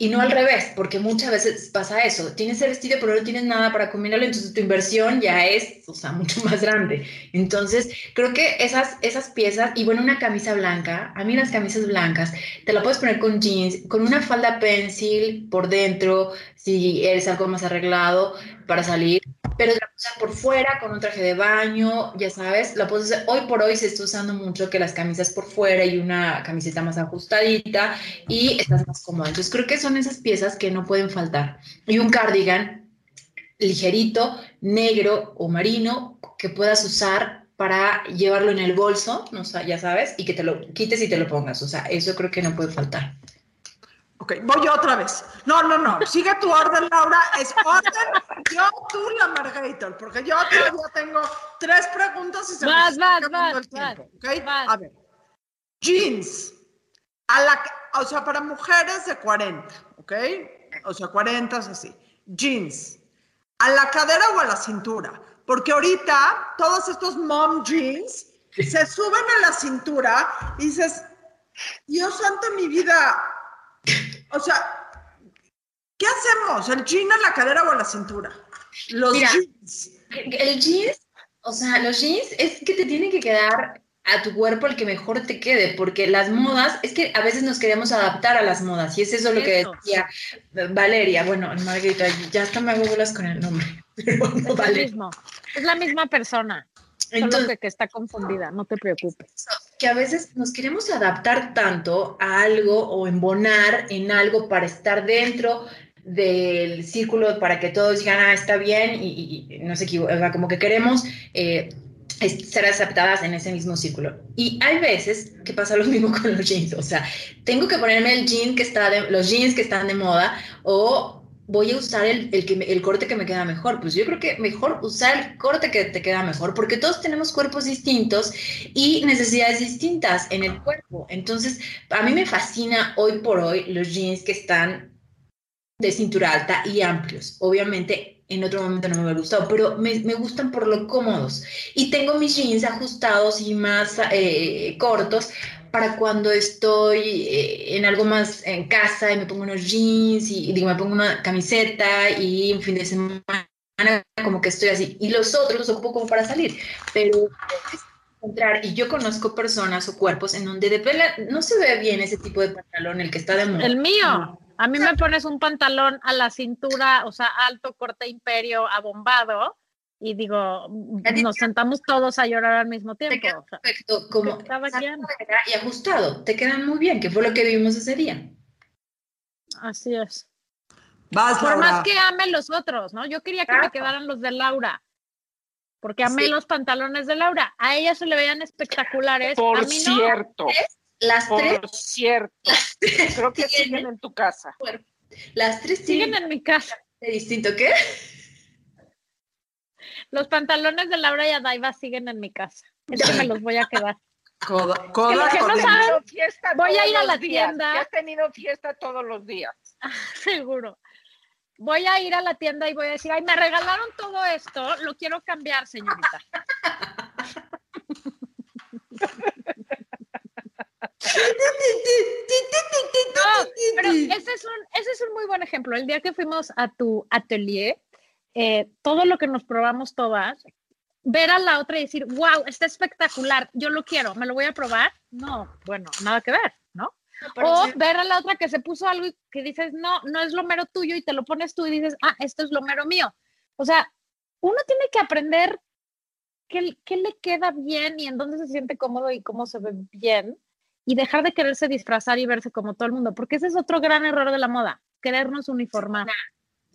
Y no al revés, porque muchas veces pasa eso. Tienes ese vestido, pero no tienes nada para combinarlo, entonces tu inversión ya es, o sea, mucho más grande. Entonces, creo que esas, esas piezas, y bueno, una camisa blanca, a mí las camisas blancas, te la puedes poner con jeans, con una falda pencil por dentro, si eres algo más arreglado para salir, pero la puedes por fuera con un traje de baño, ya sabes, la puedes usar. Hoy por hoy se está usando mucho que las camisas por fuera y una camiseta más ajustadita y estás más cómoda. Entonces creo que son esas piezas que no pueden faltar. Y un cardigan ligerito, negro o marino que puedas usar para llevarlo en el bolso, no sé, ya sabes, y que te lo quites y te lo pongas. O sea, eso creo que no puede faltar. Ok, voy yo otra vez. No, no, no. Sigue tu orden, Laura. Es orden. Yo, tú, la Margator. Porque yo todavía tengo tres preguntas y se Vas, me está acabando el tiempo. vas, ¿ok? vas. A ver. Jeans. A la, o sea, para mujeres de 40, ¿ok? O sea, 40 es así. Jeans. ¿A la cadera o a la cintura? Porque ahorita todos estos mom jeans se suben a la cintura y dices, Dios santo, mi vida. O sea, ¿qué hacemos? ¿El jean a la cadera o a la cintura? Los Mira. jeans. El jeans, o sea, los jeans es que te tienen que quedar a tu cuerpo el que mejor te quede, porque las modas, es que a veces nos queremos adaptar a las modas, y es eso lo que Eso. decía Valeria, bueno, Margarita, ya hasta me hago bolas con el nombre, pero no Es lo vale. mismo. Es la misma persona. Solo Entonces, que, que está confundida, no te preocupes. Que a veces nos queremos adaptar tanto a algo o embonar en algo para estar dentro del círculo para que todos digan, ah, está bien y, y- y no se equivoca, como que queremos eh, ser aceptadas en ese mismo círculo. Y hay veces que pasa lo mismo con los jeans, o sea, tengo que ponerme el jean que está los jeans que están de moda o voy a usar el, el, que me- el corte que me queda mejor. Pues yo creo que mejor usar el corte que te queda mejor, porque todos tenemos cuerpos distintos y necesidades distintas en el cuerpo. Entonces, a mí me fascina hoy por hoy los jeans que están de cintura alta y amplios. Obviamente, en otro momento no me hubiera gustado, pero me, me gustan por lo cómodos. Y tengo mis jeans ajustados y más eh, cortos para cuando estoy eh, en algo más en casa y me pongo unos jeans y, y digo, me pongo una camiseta y un fin de semana como que estoy así. Y los otros los ocupo como para salir. Pero encontrar, y yo conozco personas o cuerpos en donde de pela no se ve bien ese tipo de pantalón, el que está de moda. El mío, a mí me pones un pantalón a la cintura, o sea, alto, corte imperio, abombado, y digo, A ti nos sentamos todos a llorar al mismo Te tiempo. sea, perfecto, como Estaba y ajustado. Te quedan muy bien, que fue lo que vivimos ese día. así es. Vas, Por Laura. más que ame los otros, ¿no? Yo quería que me Claro. quedaran los de Laura, porque amé Sí. los pantalones de Laura. A ella se le veían espectaculares, a Por mí no. cierto, Las tres, por cierto. Creo que siguen en tu casa. las tres Siguen siguen en mi casa. de distinto. ¿Qué? Los pantalones de Laura y Adaiva siguen en mi casa. Eso me los voy a quedar. Coda, Que coda que no saben, voy a ir a la días, tienda. que has tenido fiesta todos los días. Seguro. Voy a ir a la tienda y voy a decir, ay, me regalaron todo esto, lo quiero cambiar, señorita. No, pero ese es, un, ese es un muy buen ejemplo. El día que fuimos a tu atelier, eh, todo lo que nos probamos todas, ver a la otra y decir, wow, está espectacular, yo lo quiero, me lo voy a probar. No, bueno, nada que ver, ¿no? O ver a la otra que se puso algo y que dices, no, no es lo mero tuyo y te lo pones tú y dices, ah, esto es lo mero mío. O sea, uno tiene que aprender qué, qué le queda bien y en dónde se siente cómodo y cómo se ve bien y dejar de quererse disfrazar y verse como todo el mundo, porque ese es otro gran error de la moda, querernos uniformar.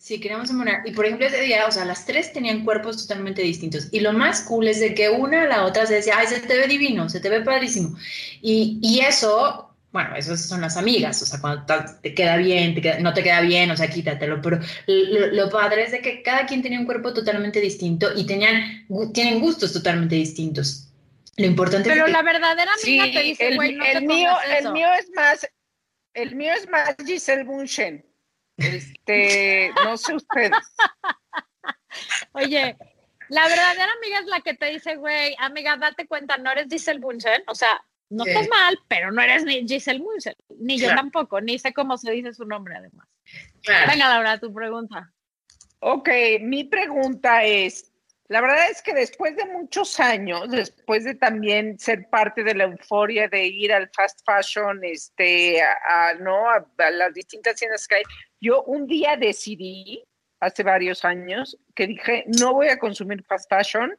Sí, queríamos embonar. Y por ejemplo, ese día, o sea, las tres tenían cuerpos totalmente distintos. Y lo más cool es de que una a la otra se decía, ay, se te ve divino, se te ve padrísimo. Y, y eso, bueno, eso son las amigas, o sea, cuando te queda bien, te queda- no te queda bien, o sea, quítatelo. Pero lo, lo padre es de que cada quien tenía un cuerpo totalmente distinto y tenían, tienen gustos totalmente distintos. Lo importante Pero es que la verdadera Sí, amiga te dice, el, no el mío, pongas el eso". mío es más, el mío es más Giselle Bunchen. Este, no sé ustedes. Oye, la verdadera amiga es la que te dice, güey, amiga, date cuenta, no eres Giselle Bunchen, o sea, no estás mal, pero no eres ni Giselle Bunchen, ni yo tampoco, ni sé cómo se dice su nombre además. Claro. Venga, Laura, tu pregunta. Ok, mi pregunta es, la verdad es que después de muchos años, después de también ser parte de la euforia de ir al fast fashion, este, a, a, no, a, a las distintas tiendas que hay, yo un día decidí, hace varios años, que dije, no voy a consumir fast fashion,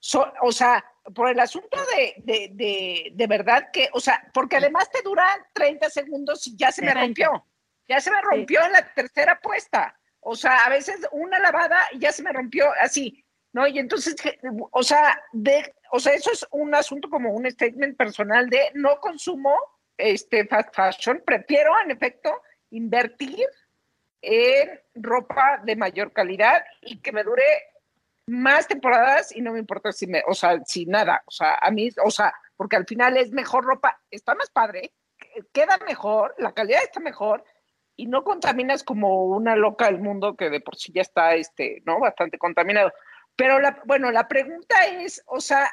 So- o sea, por el asunto de, de, de, de verdad que, o sea, porque además te duran 30 segundos y ya se me 30. rompió, ya se me rompió en la tercera puesta. O sea, a veces una lavada y ya se me rompió así, ¿no? Y entonces, o sea, o sea, eso es un asunto como un statement personal de no consumo este fast fashion, prefiero en efecto invertir en ropa de mayor calidad y que me dure más temporadas y no me importa si me, o sea, si nada, o sea, a mí, o sea, porque al final es mejor ropa, está más padre, queda mejor, la calidad está mejor y no contaminas como una loca del mundo que de por sí ya está, este, ¿no? Bastante contaminado. Pero la, bueno, la pregunta es, o sea,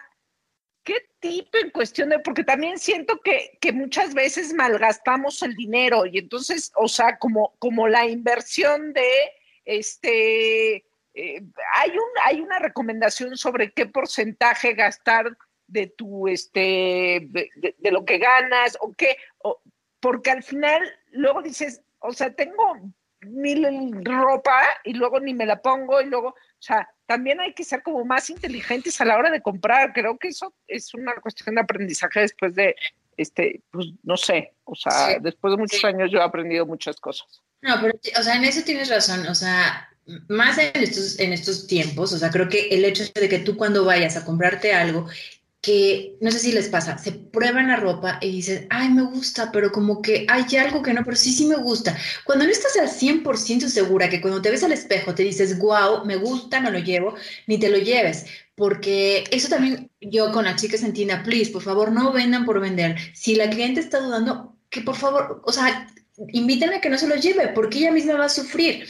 ¿qué tipo en cuestión de, porque también siento que, que muchas veces malgastamos el dinero y entonces, o sea, como, como la inversión de, este, eh, hay, un, hay una recomendación sobre qué porcentaje gastar de tu, este, de, de- lo que ganas o qué, o- porque al final luego dices, o sea, tengo mil ropa y luego ni me la pongo y luego, o sea, también hay que ser como más inteligentes a la hora de comprar. Creo que eso es una cuestión de aprendizaje después de, este, pues no sé, o sea, después de muchos años yo he aprendido muchas cosas. No, pero, o sea, en eso tienes razón, o sea, más en estos, en estos tiempos, o sea, creo que el hecho de que tú cuando vayas a comprarte algo que no sé si les pasa, se prueban la ropa y dicen, ay, me gusta, pero como que hay algo que no, pero sí, sí me gusta. Cuando no estás al 100% segura que cuando te ves al espejo te dices, wow, me gusta, me lo llevo, ni te lo lleves, porque eso también yo con las chicas en Tina, please, por favor, no vendan por vender. Si la cliente está dudando, que por favor, o sea, invítenla a que no se lo lleve, porque ella misma va a sufrir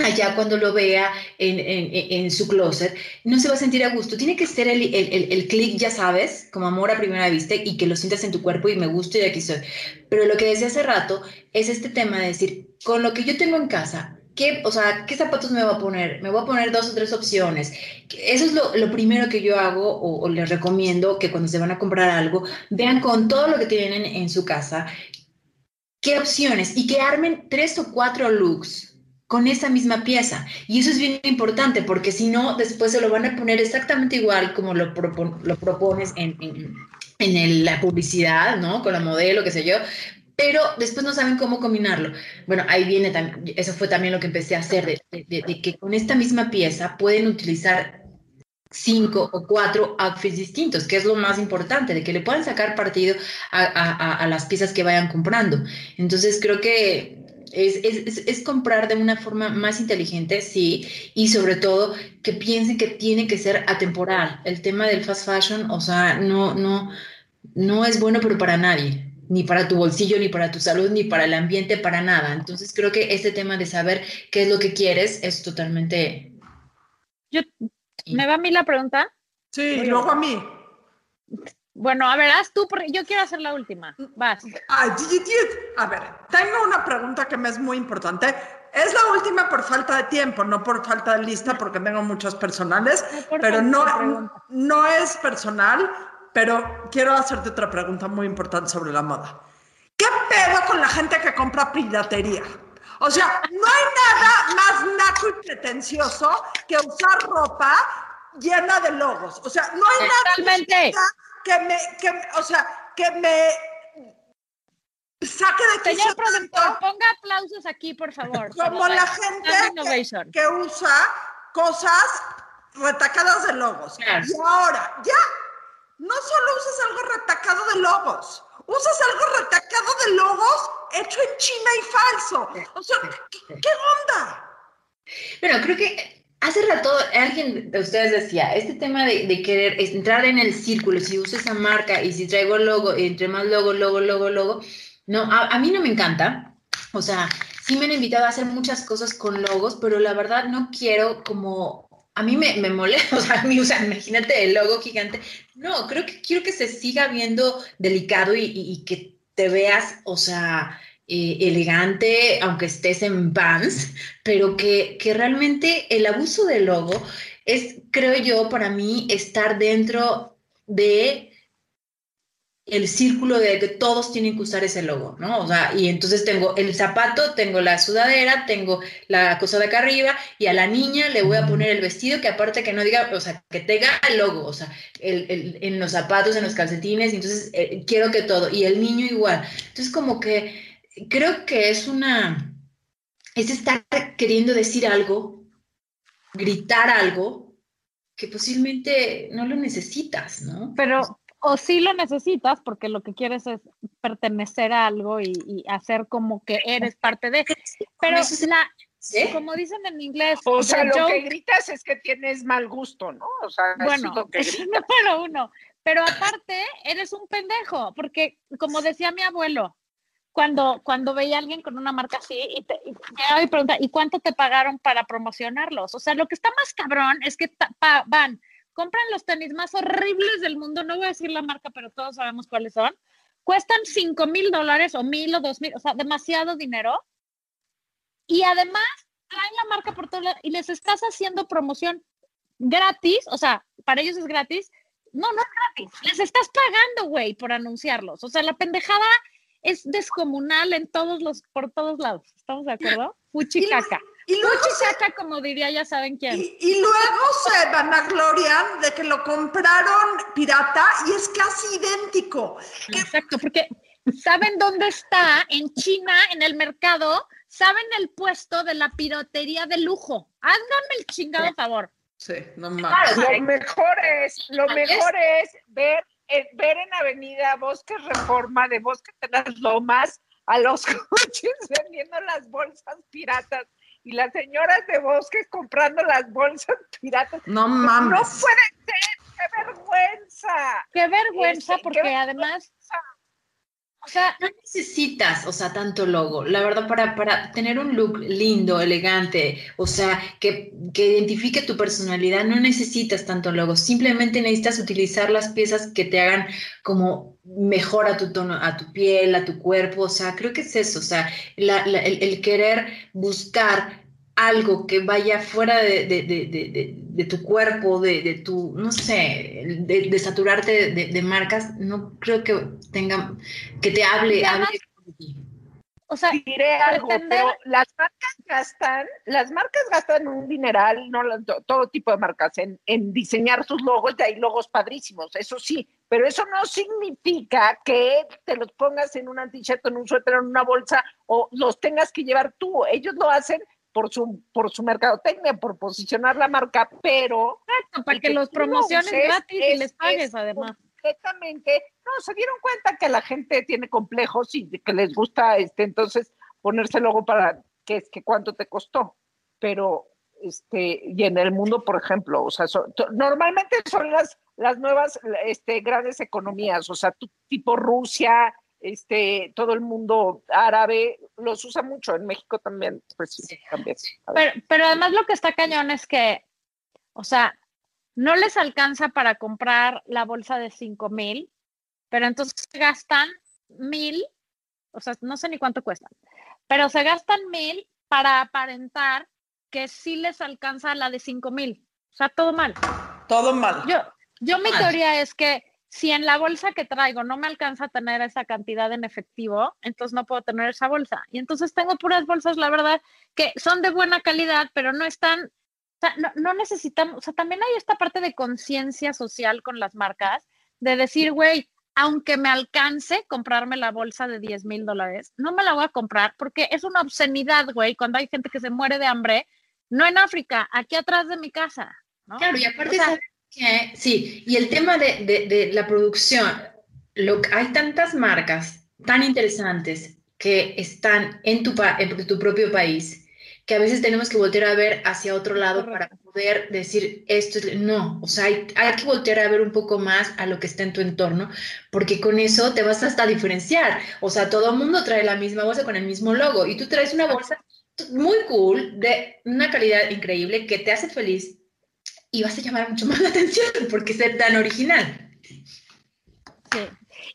allá cuando lo vea en, su closet, no se va a sentir a gusto. Tiene que ser el, el, clic, ya sabes, como amor a primera vista y que lo sientas en tu cuerpo y me gusta y aquí soy. Pero lo que decía hace rato es este tema de decir, con lo que yo tengo en casa, ¿qué, o sea, ¿qué zapatos me voy a poner? Me voy a poner dos o tres opciones. Eso es lo, lo primero que yo hago o, o, les recomiendo que cuando se van a comprar algo, vean con todo lo que tienen en su casa, qué opciones y que armen tres o cuatro looks con esa misma pieza. Y eso es bien importante porque si no, después se lo van a poner exactamente igual como lo, lo propones en, en, la publicidad, ¿no? Con la modelo, qué sé yo. Pero después no saben cómo combinarlo. Bueno, ahí viene también, eso fue también lo que empecé a hacer, de, que con esta misma pieza pueden utilizar cinco o cuatro outfits distintos, que es lo más importante, de que le puedan sacar partido a, a las piezas que vayan comprando. Entonces creo que es, comprar de una forma más inteligente, sí, y sobre todo que piensen que tiene que ser atemporal. El tema del fast fashion, o sea, no, no, no es bueno, pero para nadie, ni para tu bolsillo, ni para tu salud, ni para el ambiente, para nada. Entonces creo que este tema de saber qué es lo que quieres es totalmente... Yo, ¿Me va a mí la pregunta? Sí, luego a mí. Bueno, a ver, haz tú, porque yo quiero hacer la última. Vas. A ver, tengo una pregunta que me es muy importante. Es la última por falta de tiempo, no por falta de lista, porque tengo muchas personales, pero no, no es personal, pero quiero hacerte otra pregunta muy importante sobre la moda. ¿Qué pedo con la gente que compra piratería? O sea, no hay nada más naco y pretencioso que usar ropa llena de logos. O sea, no hay nada que me, que, o sea, que me saque de Señor productor, ponga aplausos aquí, por favor. Como la gente que, usa cosas retacadas de logos. Y ahora, ya, no solo usas algo retacado de logos, usas algo retacado de logos hecho en China y falso. O sea, qué onda? Bueno, creo que Hace rato alguien de ustedes decía, este tema de, querer entrar en el círculo, si uso esa marca y si traigo logo, entre más logo, logo, logo, logo, no, a, mí no me encanta. O sea, sí me han invitado a hacer muchas cosas con logos, pero la verdad no quiero como, a mí me, me molesta, o sea, a mí, o sea, imagínate el logo gigante. No, creo que quiero que se siga viendo delicado y, y que te veas, o sea, eh, elegante, aunque estés en Vans, pero que, que realmente el abuso del logo es, creo yo, para mí, estar dentro de el círculo de que todos tienen que usar ese logo, ¿no? O sea, y entonces tengo el zapato, tengo la sudadera, tengo la cosa de acá arriba, y a la niña le voy a poner el vestido que aparte que no diga, o sea, que tenga el logo, o sea, el, el, en los zapatos, en los calcetines, y entonces eh, quiero que todo, y el niño igual. Entonces como que creo que es una, es estar queriendo decir algo, gritar algo que posiblemente no lo necesitas, ¿no? Pero, o sí lo necesitas porque lo que quieres es pertenecer a algo y, hacer como que eres parte de. Pero la, como dicen en inglés. O, sea, lo que gritas es que tienes mal gusto, ¿no? O sea, bueno, es, es número uno. Pero aparte, eres un pendejo, porque como decía mi abuelo, cuando, cuando veía a alguien con una marca así y, te, y, pregunta, ¿y cuánto te pagaron para promocionarlos? O sea, lo que está más cabrón es que van, compran los tenis más horribles del mundo, no voy a decir la marca, pero todos sabemos cuáles son, cuestan 5 mil dólares o mil o dos mil, o sea, demasiado dinero. Y además traen la marca por todo y les estás haciendo promoción gratis, o sea, para ellos es gratis. No, no es gratis, les estás pagando, güey, por anunciarlos. O sea, la pendejada es descomunal en todos los, por todos lados. ¿Estamos de acuerdo? Fuchicaca. Y luego, se, como diría, ya saben quién. y, y luego se vanaglorian de que lo compraron pirata y es casi idéntico. Exacto, porque saben dónde está en China, en el mercado, saben el puesto de la piratería de lujo. Háganme el chingado favor. Sí, no mames. Claro, Lo mejor es, lo mejor es ver, eh, ver en Avenida Bosques Reforma de Bosques de las Lomas a los coches vendiendo las bolsas piratas y las señoras de Bosques comprando las bolsas piratas. No No mames. puede ser, qué vergüenza. Qué vergüenza, Este, porque qué además, o sea, No necesitas, o sea, tanto logo. La verdad, para, para tener un look lindo, elegante, o sea, que, que identifique tu personalidad, no necesitas tanto logo. Simplemente necesitas utilizar las piezas que te hagan como mejor a tu tono, a tu piel, a tu cuerpo. O sea, creo que es eso. O sea, la- la- el, el querer buscar algo que vaya fuera de, de- de- de- de- de tu cuerpo, de, de tu, no sé, de, de saturarte de, de marcas, no creo que tenga, que te hable, Y además- o sea, diré algo, pretender- pero las marcas gastan, las marcas gastan un dineral, no todo tipo de marcas, en, en diseñar sus logos, de ahí logos padrísimos, eso sí, pero eso no significa que te los pongas en una t-shirt, en un suéter, en una bolsa, o los tengas que llevar tú. Ellos lo hacen por su, por su mercadotecnia, por posicionar la marca, pero para el que que los promociones gratis y es- les pagues es además. completamente, no, se dieron cuenta que la gente tiene complejos y que les gusta, este, entonces, ponerse luego para, que es que cuánto te costó, pero, este, y en el mundo, por ejemplo, o sea, son- normalmente son las, las nuevas, este, grandes economías, o sea, tipo Rusia, este, todo el mundo árabe, los usa mucho, en México también, pues sí, también. Pero, pero además lo que está cañón es que, o sea, no les alcanza para comprar la bolsa de 5 mil, pero entonces gastan mil, o sea, no sé ni cuánto cuestan, pero se gastan mil para aparentar que sí les alcanza la de 5 mil. O sea, todo mal. Todo mal. Yo, yo mi Mal. teoría es que si en la bolsa que traigo no me alcanza a tener esa cantidad en efectivo, entonces no puedo tener esa bolsa. Y entonces tengo puras bolsas, la verdad, que son de buena calidad, pero no están, o sea, no, no necesitamos, o sea, también hay esta parte de conciencia social con las marcas, de decir, güey, aunque me alcance comprarme la bolsa de 10 mil dólares, no me la voy a comprar porque es una obscenidad, güey, cuando hay gente que se muere de hambre, no en África, aquí atrás de mi casa. ¿no? Claro, y aparte, O sea, ¿sabes qué? Sí, y el tema de, de- de la producción, lo, que- hay tantas marcas tan interesantes que están en tu, en tu propio país, que a veces tenemos que voltear a ver hacia otro lado para poder decir esto es, no, o sea, hay, hay que voltear a ver un poco más a lo que está en tu entorno, porque con eso te vas hasta a diferenciar, o sea, todo el mundo trae la misma bolsa con el mismo logo, y tú traes una bolsa muy cool, de una calidad increíble, que te hace feliz, y vas a llamar mucho más la atención porque es tan original. Sí.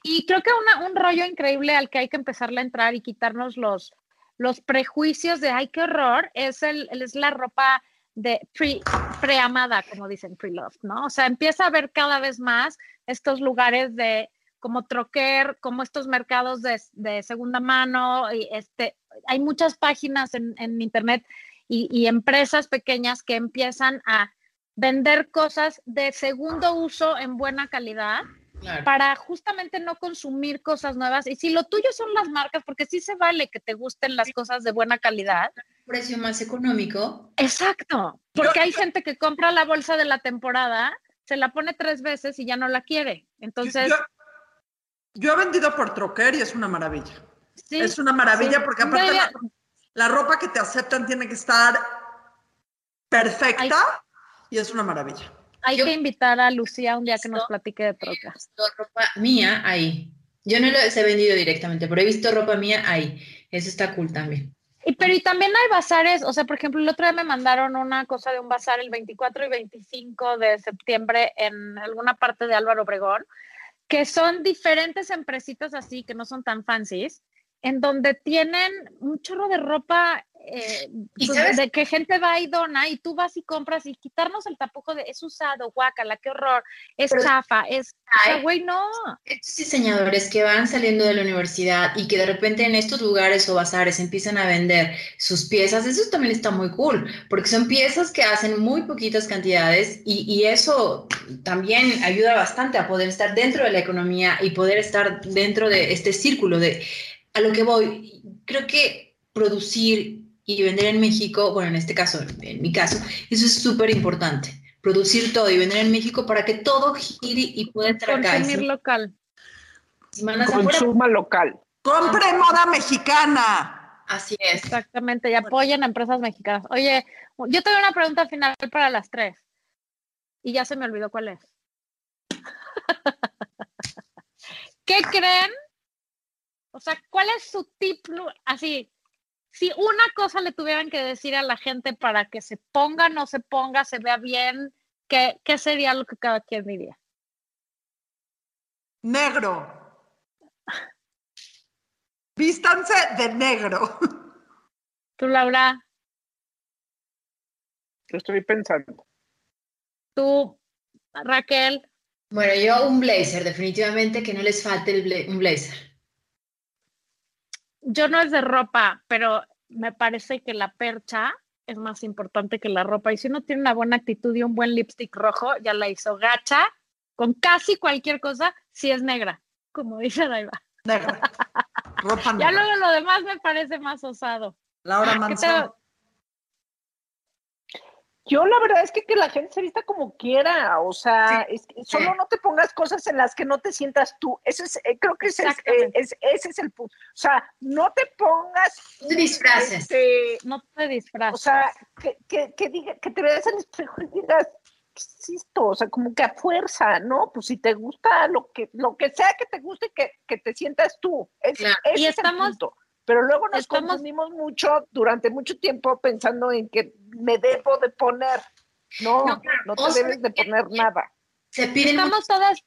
Y creo que una- un rollo increíble al que hay que empezarle a entrar y quitarnos los, los prejuicios de, ay, qué horror, es, el- es la ropa de pre, preamada, como dicen, pre-loved, ¿no? O sea, empieza a ver cada vez más estos lugares de como troquer, como estos mercados de, de segunda mano, y este, hay muchas páginas en, en internet y, y empresas pequeñas que empiezan a vender cosas de segundo uso en buena calidad Claro. para justamente no consumir cosas nuevas. Y si lo tuyo son las marcas, porque sí se vale que te gusten las cosas de buena calidad. Precio más económico. Exacto, porque hay gente que compra la bolsa de la temporada, se la pone tres veces y ya no la quiere. Entonces, yo, yo he vendido por troquer y es una maravilla. sí, es una maravilla sí. porque aparte la ropa que te aceptan tiene que estar perfecta y es una maravilla. hay yo- que invitar a Lucía un día que nos platique de trocas. visto ropa mía ahí. Yo no los he vendido directamente, pero he visto ropa mía ahí. Eso está cool también. Y, pero y también hay bazares, o sea, por ejemplo, el otro día me mandaron una cosa de un bazar el 24 y 25 de septiembre en alguna parte de Álvaro Obregón, que son diferentes empresitas así, que no son tan fancies, en donde tienen un chorro de ropa eh, ¿Y pues, de que gente va y dona y tú vas y compras y quitarnos el tapujo de es usado, guácala, qué horror, es Pero- chafa, es, güey, no. Estos diseñadores que van saliendo de la universidad y que de repente en estos lugares o bazares empiezan a vender sus piezas, eso también está muy cool, porque son piezas que hacen muy poquitas cantidades y, y eso también ayuda bastante a poder estar dentro de la economía y poder estar dentro de este círculo de a lo que voy. Creo que producir y vender en México, bueno, en este caso, en mi caso, eso es súper importante. Producir todo y vender en México para que todo gire y pueda estar acá. Y Consumir local. Consuma local. Compre moda mexicana. Así es. Exactamente, y apoyen a empresas mexicanas. Oye, yo tengo una pregunta final para las tres. Y ya se me olvidó cuál es. ¿Qué creen? O sea, ¿cuál es su tip? Así, si una cosa le tuvieran que decir a la gente para que se ponga, no se ponga, se vea bien, ¿qué, qué sería lo que cada quien diría? Negro. Vístanse de negro. Tú, Laura, Estoy pensando. tú, Raquel, Bueno, yo un blazer, definitivamente que no les falte el bla- un blazer. Yo no es de ropa, pero me parece que la percha es más importante que la ropa. Y si uno tiene una buena actitud y un buen lipstick rojo, ya la hizo gacha, con casi cualquier cosa, si es negra, como dice Daiva. Negra. Ropa Ya negra. luego lo demás me parece más osado. Laura ¿Qué Manso. tal? Yo la verdad es que que la gente se vista como quiera, o sea, es que solo Sí. no te pongas cosas en las que no te sientas tú. Ese es, eh, creo que ese es, eh, es- ese es el punto. O sea, no te pongas No te disfraces. este, No te disfraces. o sea, que, que, que diga, que te veas al espejo y digas, ¿qué es esto? O sea, como que a fuerza, ¿no? Pues si te gusta lo que, lo que sea que te guste, que, que te sientas tú. Es, Claro. ese Y es el punto. Pero luego nos estamos- confundimos mucho durante mucho tiempo pensando en que me debo de poner. No, No, te debes de poner nada. Se piden, Estamos todas.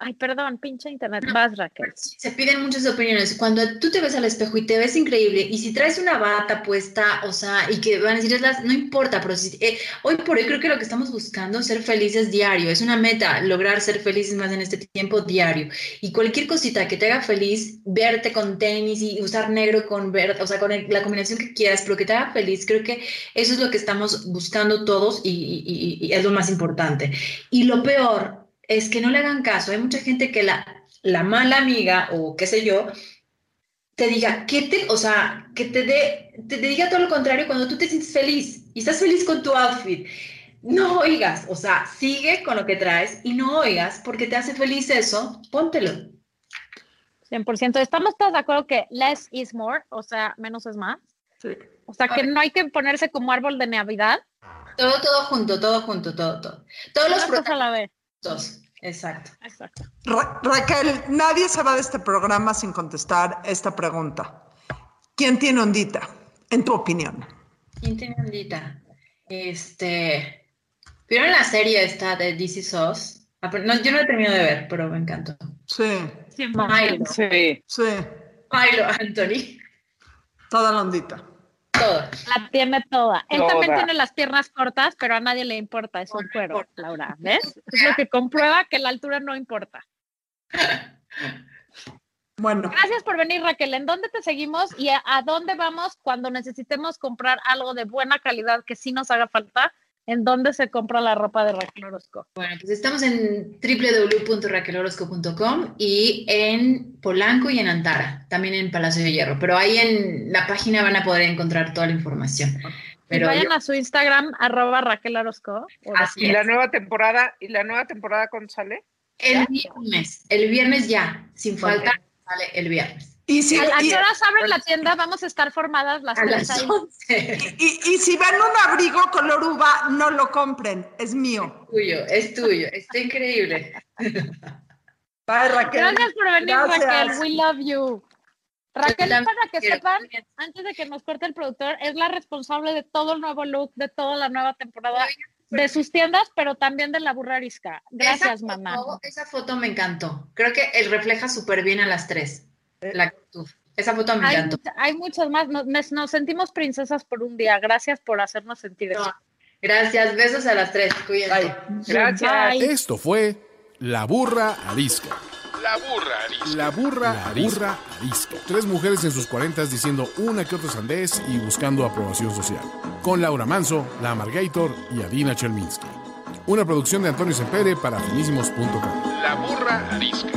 Ay, perdón, pinche internet. Vas, Raquel. se piden muchas opiniones. Cuando tú te ves al espejo y te ves increíble, y si traes una bata puesta, o sea, y que van a decir, "Es las- no importa, pero si, eh, hoy por hoy creo que lo que estamos buscando es ser felices diario. Es una meta, lograr ser felices más en este tiempo diario. Y cualquier cosita que te haga feliz, verte con tenis y usar negro con verde, o sea, con el- la combinación que quieras, pero que te haga feliz, creo que eso es lo que estamos buscando todos y, y- y- y es lo más importante. Y lo peor es que no le hagan caso. Hay mucha gente que la, la mala amiga o qué sé yo, te diga, que te, o sea, que te dé, te, te diga todo lo contrario cuando tú te sientes feliz y estás feliz con tu outfit. No oigas, o sea, sigue con lo que traes y no oigas porque te hace feliz eso, póntelo. 100%. Estamos todos de acuerdo que less is more, o sea, menos es más. Sí. O sea, que no hay que ponerse como árbol de Navidad. Todo, todo junto, todo junto, todo, todo. Todos los Una a productos. Exacto. Exacto. Ra- Raquel, nadie se va de este programa sin contestar esta pregunta. ¿Quién tiene ondita, en tu opinión? ¿Quién tiene ondita? Este. ¿Vieron la serie esta de DC Sauce? Ah, pero no, yo no la he terminado de ver, pero me encantó. Sí, Milo, Sí. sí, Milo Anthony, toda la ondita. La tiene toda. Él también tiene las piernas cortas, pero a nadie le importa, es un No cuero, importa. Laura. ¿Ves? Es lo que comprueba que la altura no importa. Bueno, Gracias por venir, Raquel. ¿En dónde te seguimos y a, a dónde vamos cuando necesitemos comprar algo de buena calidad que sí nos haga falta? ¿En dónde se compra la ropa de Raquel Orozco? Bueno, pues estamos en www.raquelorozco.com y en Polanco y en Antara, también en Palacio de Hierro. Pero ahí en la página van a poder encontrar toda la información. Pero Vayan yo- a su Instagram, arroba Raquel Orozco. Así Y la nueva temporada, ¿y la nueva temporada cuándo sale? el viernes, el viernes ya, sin falta, sale el viernes. Y si, ¿A, a y, qué horas abren la tienda? Vamos a estar formadas las A las ahí. 11. y- y si ven un abrigo color uva, no lo compren, es mío. tuyo, es tuyo, está increíble. Bye, Raquel. Gracias por venir, Gracias. Raquel. We love you. Raquel, para que sepan, antes de que nos corte el productor, es la responsable de todo el nuevo look, de toda la nueva temporada, de sus tiendas, pero también de la burra arisca. Gracias, esa mamá. Foto, esa foto me encantó. Creo que él refleja súper bien a las tres. La actitud. Esa foto me Hay, encantó. hay muchas más. Nos, sentimos princesas por un día. Gracias por hacernos sentir eso. Gracias, besos a las tres. Cuídense. Ay, Gracias. Bye. Esto fue La Burra Arisca. La burra arisca. La burra, arisca. arisca. Tres mujeres en sus cuarentas diciendo una que otra sandez y buscando aprobación social. Con Laura Manso, La Amargator y Adina Chelminsky. Una producción de Antonio Sempere para finísimos.com. La burra arisca.